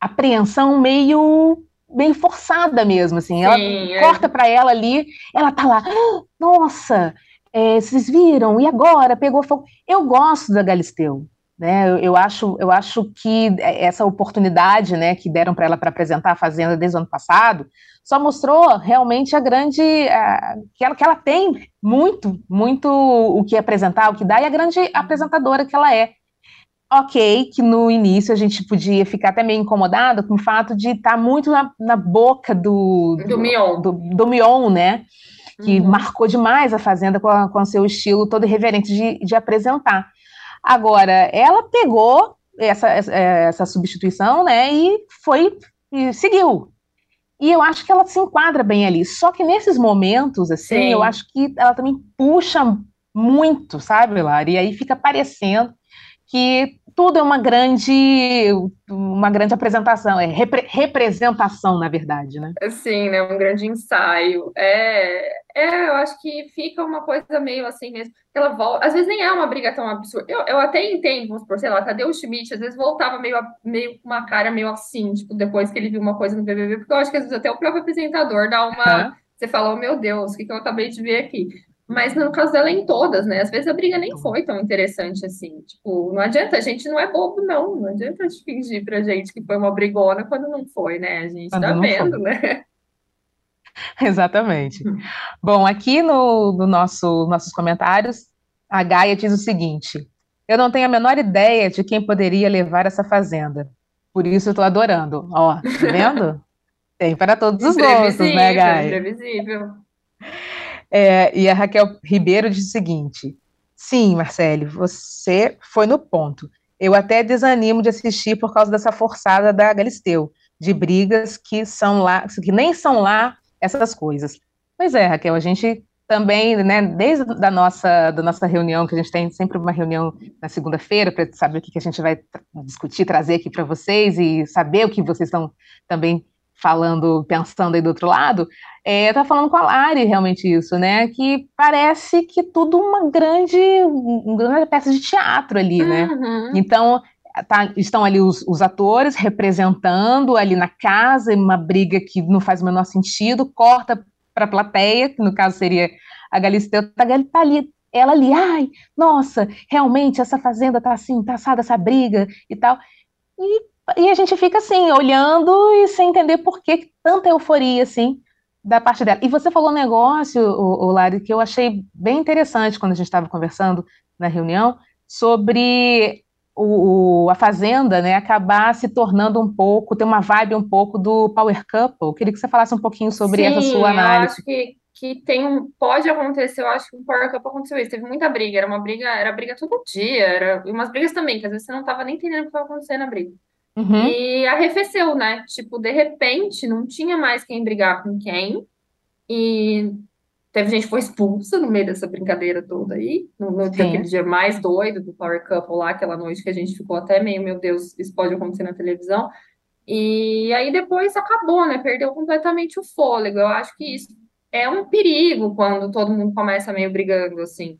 apreensão meio, meio forçada mesmo, assim. Ela Sim, é. corta para ela ali, ela tá lá, "Ah, nossa, é, vocês viram? E agora? Pegou fogo. Eu gosto da Galisteu, né? Eu, eu acho, eu acho que essa oportunidade, né, que deram para ela para apresentar a Fazenda desde o ano passado, só mostrou realmente a grande a- que ela que ela tem muito, muito o que apresentar, o que dá e a grande apresentadora que ela é. Ok, que no início a gente podia ficar até meio incomodada com o fato de estar muito na, na boca do, Do Mion. do, do Mion, né? que Uhum. marcou demais a Fazenda com, a- com seu estilo todo irreverente de, de apresentar. Agora, ela pegou essa, essa, essa substituição, né, e foi, e seguiu. E eu acho que ela se enquadra bem ali. Só que nesses momentos, assim, Sim. eu acho que ela também puxa muito, sabe, Lara? E aí fica parecendo que tudo é uma grande, uma grande apresentação, é repre representação, na verdade, né? Sim, né? Um grande ensaio. É, é, eu acho que fica uma coisa meio assim mesmo. Ela volta, às vezes nem é uma briga tão absurda. Eu, eu até entendo, vamos por, sei lá, cadê o Schmidt? Às vezes voltava meio, meio com uma cara meio assim, tipo, depois que ele viu uma coisa no BBB, porque eu acho que às vezes até o próprio apresentador dá uma. Uhum. Você fala, oh, meu Deus, o que, que eu acabei de ver aqui? Mas no caso dela, em todas, né? Às vezes a briga nem foi tão interessante assim. Tipo, não adianta, a gente não é bobo, não. Não adianta a gente fingir pra gente que foi uma brigona quando não foi, né? A gente quando tá vendo, foi. né? Exatamente. Bom, aqui no, no nosso, nossos comentários, a Gaia diz o seguinte: Eu não tenho a menor ideia de quem poderia levar essa fazenda. Por isso eu tô adorando. Ó, tá vendo? Tem para todos os gostos, né, Gaia? Imprevisível. É, e a Raquel Ribeiro diz o seguinte: Sim, Marcelo, você foi no ponto. Eu até desanimo de assistir por causa dessa forçada da Galisteu, de brigas que são lá, que nem são lá essas coisas. Pois é, Raquel, a gente também, né, desde da nossa, da nossa reunião, que a gente tem sempre uma reunião na segunda-feira para saber o que, que a gente vai discutir, trazer aqui para vocês e saber o que vocês estão também falando, pensando aí do outro lado, é, tá falando com a Lari realmente isso, né? Que parece que tudo uma grande, uma grande peça de teatro ali, né? Uhum. Então, tá, estão ali os, os, atores representando ali na casa, uma briga que não faz o menor sentido, corta para a plateia, que no caso seria a Galisteu, tá, tá ali, ela ali, ai, nossa, realmente essa fazenda tá assim, tá assada essa briga e tal. E e a gente fica assim, olhando e sem entender por que tanta euforia, assim, da parte dela. E você falou um negócio, o, o Lari, que eu achei bem interessante quando a gente estava conversando na reunião, sobre o, o, a Fazenda, né, acabar se tornando um pouco, ter uma vibe um pouco do Power Couple. Eu queria que você falasse um pouquinho sobre Sim, essa sua análise. Eu acho que, que tem um, pode acontecer, eu acho que o Power Couple aconteceu isso, teve muita briga, era uma briga, era briga todo dia, era e umas brigas também, que às vezes você não estava nem entendendo o que estava acontecendo na briga. Uhum. E arrefeceu, né? Tipo, de repente, não tinha mais quem brigar com quem. E teve gente que foi expulsa no meio dessa brincadeira toda aí. No, no aquele dia mais doido do Power Couple lá, aquela noite que a gente ficou até meio, meu Deus, isso pode acontecer na televisão. E aí depois acabou, né? Perdeu completamente o fôlego. Eu acho que isso é um perigo quando todo mundo começa meio brigando, assim.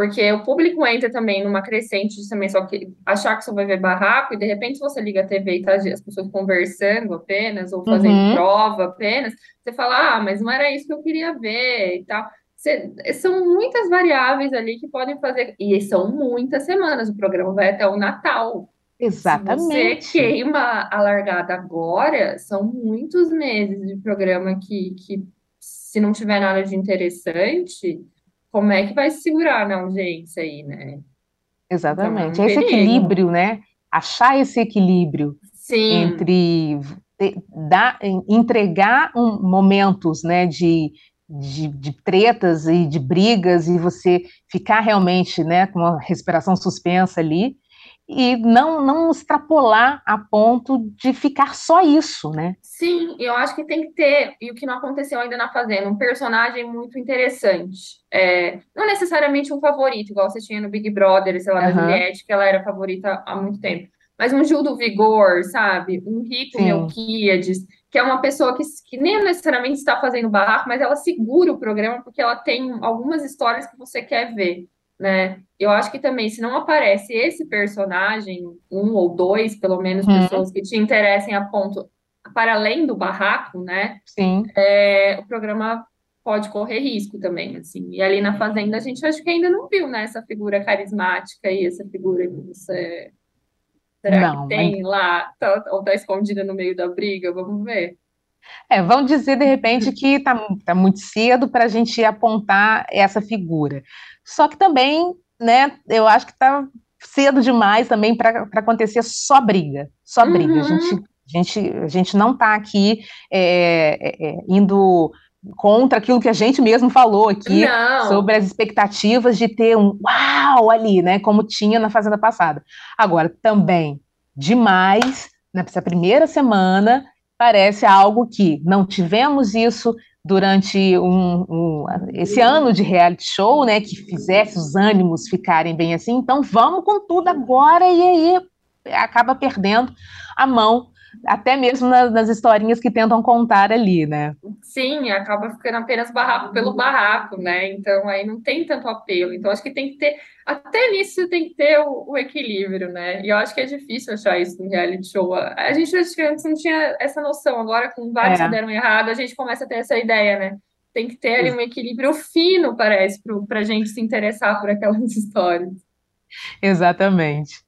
Porque o público entra também numa crescente de também só que achar que só vai ver barraco, e de repente você liga a TV e tá as pessoas conversando apenas, ou fazendo uhum. prova apenas, você fala, ah, mas não era isso que eu queria ver e tal. Você, são muitas variáveis ali que podem fazer, e são muitas semanas, o programa vai até o Natal. Exatamente. Se você queima a largada agora, são muitos meses de programa que, que se não tiver nada de interessante como é que vai se segurar na audiência aí, né? Exatamente. Então, é um esse equilíbrio, né? Achar esse equilíbrio Sim. entre dar, entregar um, momentos né, de, de, de, tretas e de brigas e você ficar realmente né, com uma respiração suspensa ali, e não, não extrapolar a ponto de ficar só isso, né? Sim, eu acho que tem que ter, e o que não aconteceu ainda na Fazenda, um personagem muito interessante. É, não necessariamente um favorito, igual você tinha no Big Brother, sei lá, uhum. da Juliette, que ela era favorita há muito tempo. Mas um Gil do Vigor, sabe? Um Rico Sim. Melquiades, que é uma pessoa que, que nem necessariamente está fazendo barraco, mas ela segura o programa porque ela tem algumas histórias que você quer ver né? Eu acho que também, se não aparece esse personagem, um ou dois, pelo menos, uhum. pessoas que te interessem a ponto, para além do barraco, né? Sim. É, o programa pode correr risco também, assim. E ali na Fazenda a gente acho que ainda não viu, né? Essa figura carismática e essa figura que você... Será não, que tem mas... lá? Tá, ou tá escondida no meio da briga? Vamos ver. É, vão dizer de repente que está tá muito cedo para a gente apontar essa figura. Só que também, né, eu acho que está cedo demais também para acontecer só briga, só uhum. briga. A gente, a gente, a gente não está aqui é, é, é, indo contra aquilo que a gente mesmo falou aqui não. sobre as expectativas de ter um uau ali, né, como tinha na Fazenda passada. Agora, também, demais, nessa primeira semana, parece algo que não tivemos isso durante um, um, esse ano de reality show, né, que fizesse os ânimos ficarem bem assim. Então vamos com tudo agora e aí acaba perdendo a mão até mesmo nas, nas, historinhas que tentam contar ali, né? Sim, acaba ficando apenas barraco pelo barraco, né? Então aí não tem tanto apelo. Então acho que tem que ter, até nisso tem que ter o, o equilíbrio, né? E eu acho que é difícil achar isso no reality show. A gente antes não tinha essa noção, agora com vários é. que deram errado, a gente começa a ter essa ideia, né? Tem que ter ali um equilíbrio fino, parece, para a gente se interessar por aquelas histórias. Exatamente.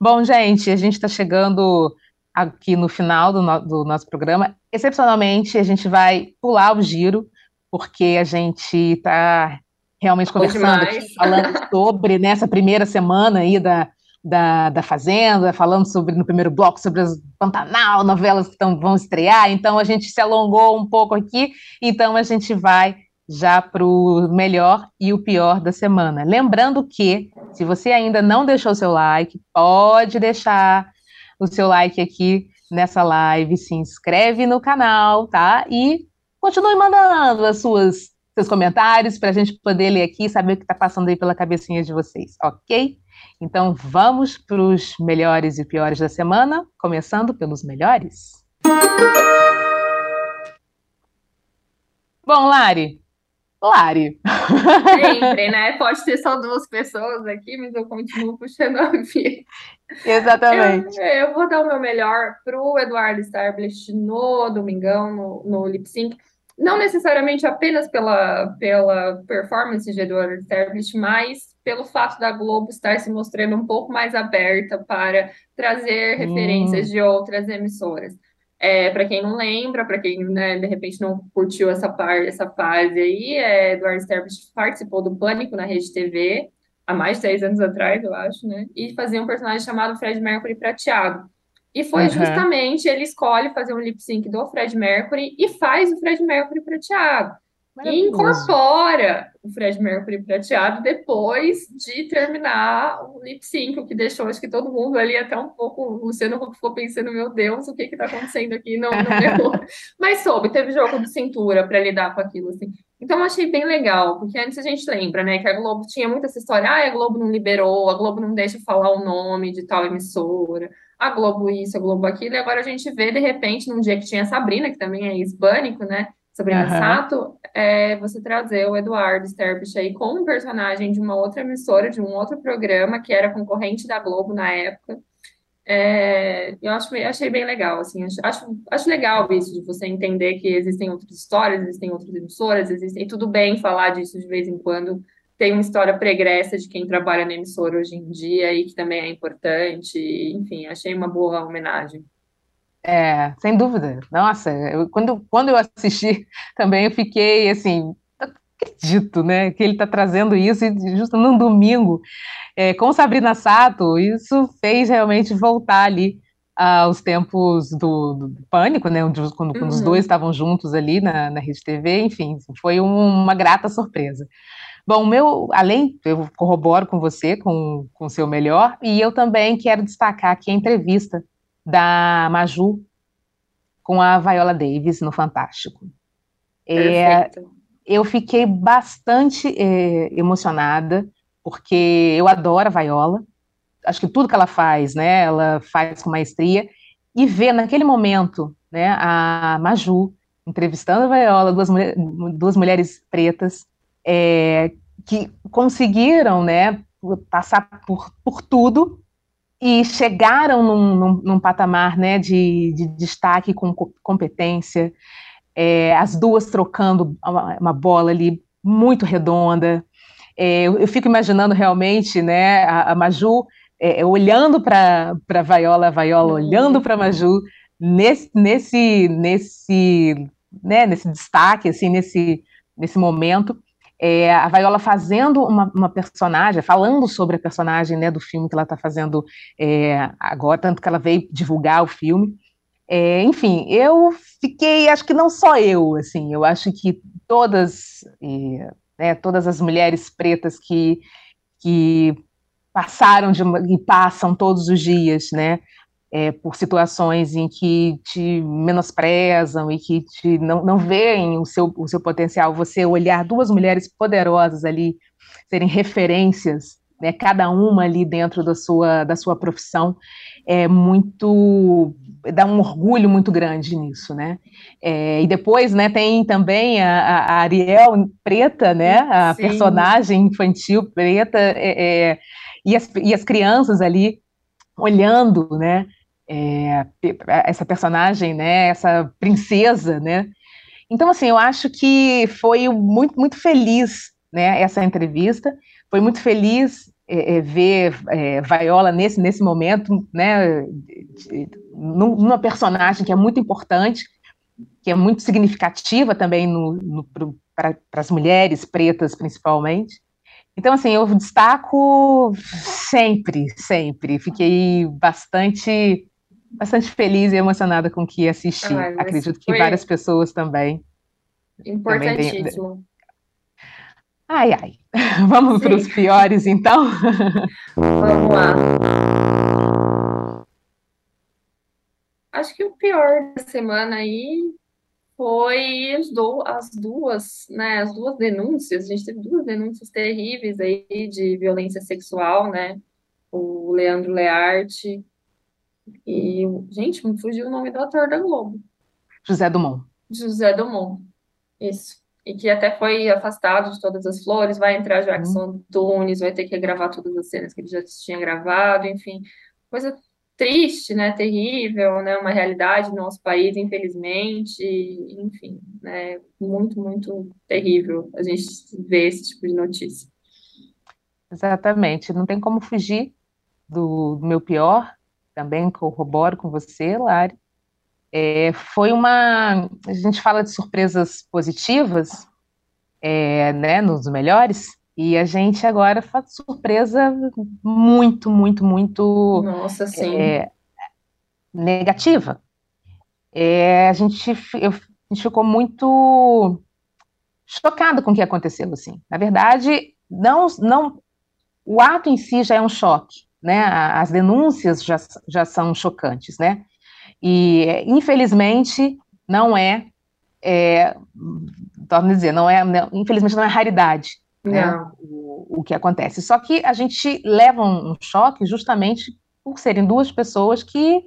Bom, gente, a gente está chegando aqui no final do, no, do nosso programa. Excepcionalmente, a gente vai pular o giro, porque a gente está realmente conversando, aqui, falando sobre nessa primeira semana aí da, da, da Fazenda, falando sobre no primeiro bloco sobre as Pantanal, novelas que tão, vão estrear. Então a gente se alongou um pouco aqui, então a gente vai já para o melhor e o pior da semana. Lembrando que, se você ainda não deixou seu like, pode deixar o seu like aqui nessa live, se inscreve no canal, tá? E continue mandando as suas seus comentários para a gente poder ler aqui e saber o que está passando aí pela cabecinha de vocês, ok? Então vamos para os melhores e piores da semana, começando pelos melhores. Bom, Lari, Lari. Sempre, né? Pode ter só duas pessoas aqui, mas eu continuo puxando a vida. Exatamente. Eu, eu, vou dar o meu melhor pro Eduardo Starblist no Domingão, no, no Lip Sync. Não necessariamente apenas pela, pela performance de Eduardo Starblist, mas pelo fato da Globo estar se mostrando um pouco mais aberta para trazer hum. referências de outras emissoras. É, para quem não lembra, para quem né, de repente não curtiu essa parte, essa fase aí, é, Eduardo Sterbich participou do Pânico na Rede TV há mais de 10 anos atrás, eu acho, né? E fazia um personagem chamado Fred Mercury Prateado. E foi uhum. justamente ele escolhe fazer um lip sync do Fred Mercury e faz o Fred Mercury prateado e incorpora o Fred Mercury prateado depois de terminar o lip sync, o que deixou acho que todo mundo ali até um pouco, o Luciano ficou pensando, meu Deus, o que está acontecendo aqui? Não, não Mas soube, teve jogo de cintura para lidar com aquilo, assim. Então, eu achei bem legal, porque antes a gente lembra, né, que a Globo tinha muito essa história, ah, a Globo não liberou, a Globo não deixa falar o nome de tal emissora, a Globo isso, a Globo aquilo, e agora a gente vê, de repente, num dia que tinha a Sabrina, que também é hispânico, né, Sabrina uhum. Sato, é você trazer o Eduardo Sterbich aí com um personagem de uma outra emissora, de um outro programa, que era concorrente da Globo na época. É, eu acho, achei bem legal, assim, acho, acho legal isso, de você entender que existem outras histórias, existem outras emissoras, existem, e tudo bem falar disso de vez em quando, tem uma história pregressa de quem trabalha na emissora hoje em dia e que também é importante, enfim, achei uma boa homenagem. É, sem dúvida. Nossa, eu, quando, quando eu assisti também, eu fiquei assim, acredito, né, que ele está trazendo isso e justo num domingo é, com Sabrina Sato, isso fez realmente voltar ali aos tempos do, do pânico, né, onde, quando, quando os dois uhum. estavam juntos ali na, na Rede TV, enfim, foi um, uma grata surpresa. Bom, meu, além, eu corroboro com você, com o seu melhor, e eu também quero destacar aqui a entrevista da Maju com a Viola Davis no Fantástico. É, eu fiquei bastante é, emocionada, porque eu adoro a Viola, acho que tudo que ela faz, né, ela faz com maestria, e ver naquele momento, né, a Maju entrevistando a Viola, duas, mulher, duas mulheres pretas, é, que conseguiram, né, passar por, por tudo e chegaram num, num, num patamar né, de, de, destaque com competência, é, as duas trocando uma, uma, bola ali muito redonda. É, eu, eu, fico imaginando realmente né, a, a Maju é, olhando para a Vaiola, a Vaiola olhando para a Maju, nesse, nesse, nesse, né, nesse destaque, assim, nesse, nesse momento é, a Viola fazendo uma, uma, personagem, falando sobre a personagem né, do filme que ela está fazendo é, agora, tanto que ela veio divulgar o filme. É, enfim, eu fiquei, acho que não só eu, assim, eu acho que todas, né, todas as mulheres pretas que, que passaram de e passam todos os dias, né, é, por situações em que te menosprezam e que te não, não veem o seu, o seu potencial, você olhar duas mulheres poderosas ali, serem referências, né, cada uma ali dentro da sua, da sua profissão, é muito dá um orgulho muito grande nisso, né? É, e depois, né, tem também a, a Ariel preta, né, a Sim. personagem infantil preta, é, é, e, as, e as crianças ali olhando, né, é, essa personagem, né, essa princesa, né? Então, assim, eu acho que foi muito, muito feliz, né, essa entrevista, foi muito feliz é, é, ver é, Viola nesse, nesse momento, né, numa personagem que é muito importante, que é muito significativa também no, no para as mulheres pretas, principalmente. Então, assim, eu destaco sempre, sempre. Fiquei bastante, bastante feliz e emocionada com o que assisti. Ai, Acredito que várias pessoas também. Importantíssimo. Também Ai, ai. Vamos para os piores, então? Vamos lá. Acho que o pior da semana aí foi as, do, as duas, né, as duas denúncias. A gente teve duas denúncias terríveis aí de violência sexual, né? O Leandro Learte e, gente, me fugiu o nome do ator da Globo. José Dumont. José Dumont. Isso e que até foi afastado de todas as flores, vai entrar Jackson uhum. Tunes, vai ter que gravar todas as cenas que ele já tinha gravado, enfim, coisa triste, né, terrível, né, uma realidade do nosso país, infelizmente, enfim, né, muito, muito terrível a gente ver esse tipo de notícia. Exatamente, não tem como fugir do, do meu pior, também corroboro com você, Lari, é, foi uma. A gente fala de surpresas positivas, é, né, nos melhores, e a gente agora faz surpresa muito, muito, muito. Nossa, sim. É, negativa. É, a, gente, eu, a gente ficou muito chocado com o que aconteceu, assim. Na verdade, não, não, o ato em si já é um choque, né? As denúncias já, já são chocantes, né? E, infelizmente, não é, é torno a dizer, não é, não, infelizmente não é raridade né, o, o, que acontece. Só que a gente leva um, choque justamente por serem duas pessoas que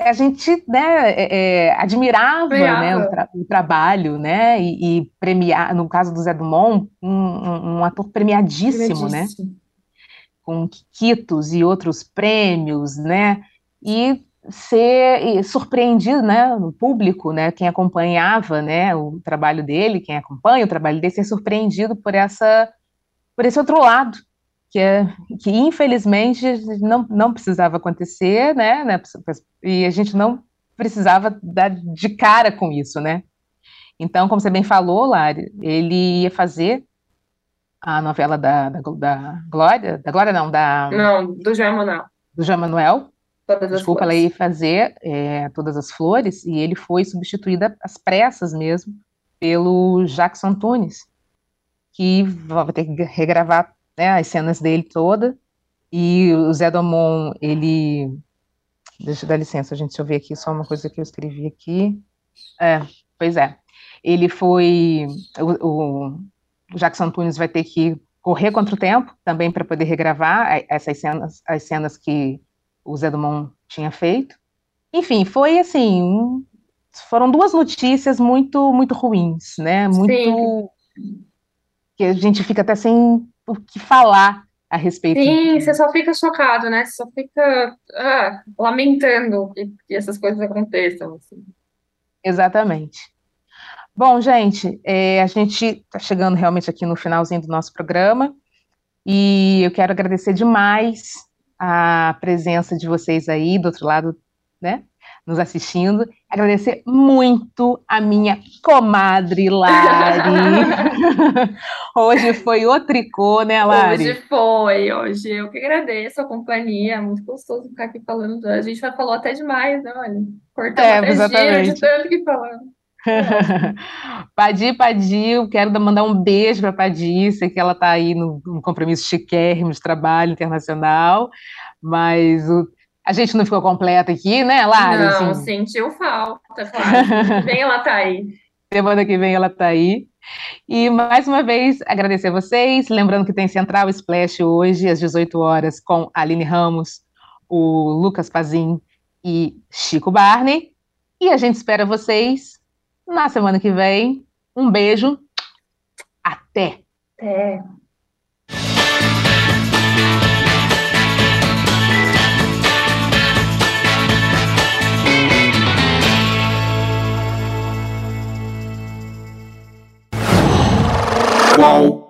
a gente né, é, é, admirava né, o, tra o, trabalho, né, e, e, premiar, no caso do Zé Dumont, um, um, ator premiadíssimo, premiadíssimo, né, com Quitos e outros prêmios, né, e ser surpreendido, né, no público, né, quem acompanhava, né, o trabalho dele, quem acompanha o trabalho dele, ser surpreendido por essa, por esse outro lado, que é, que infelizmente não, não precisava acontecer, né, né, e a gente não precisava dar de cara com isso, né. Então, como você bem falou, Lari, ele ia fazer a novela da, da, da Glória, da Glória não, da... Não, do Jean Manuel. Do Jean Manuel, Todas Desculpa, ela ia fazer é, todas as flores e ele foi substituído às pressas mesmo pelo Jackson Tunes, que vai ter que regravar né, as cenas dele toda. E o Zé Domon, ele. Deixa eu dar licença, gente, deixa eu ver aqui só uma coisa que eu escrevi aqui. É, pois é. Ele foi. O, o Jackson Tunes vai ter que correr contra o tempo também para poder regravar essas cenas, as cenas que o Zé Dumont tinha feito. Enfim, foi assim, um, foram duas notícias muito muito ruins, né? Muito Sim. que a gente fica até sem o que falar a respeito. Sim, você só fica chocado, né? Você só fica ah, lamentando que, que, essas coisas aconteçam. Assim. Exatamente. Bom, gente, é, a gente está chegando realmente aqui no finalzinho do nosso programa e eu quero agradecer demais a presença de vocês aí do outro lado, né? Nos assistindo. Agradecer muito a minha comadre Lari. hoje foi o tricô, né, Lari? Hoje foi, hoje eu que agradeço a companhia. Muito gostoso ficar aqui falando. A gente já falou até demais, né? Olha, cortamos é, até exatamente. giro de tanto que falamos. Padi, Padi, eu quero mandar um beijo para Padi, sei que ela está aí no, no, compromisso chiquérrimo de trabalho internacional, mas o, A gente não ficou completa aqui, né, Lari? Não, assim... sentiu falta, claro. Vem ela tá aí. Semana que vem ela tá aí. E mais uma vez agradecer a vocês, lembrando que tem Central Splash hoje às 18 horas com Aline Ramos, o Lucas Pazin e Chico Barney. E a gente espera vocês na semana que vem. Um beijo. Até. Até. Qual?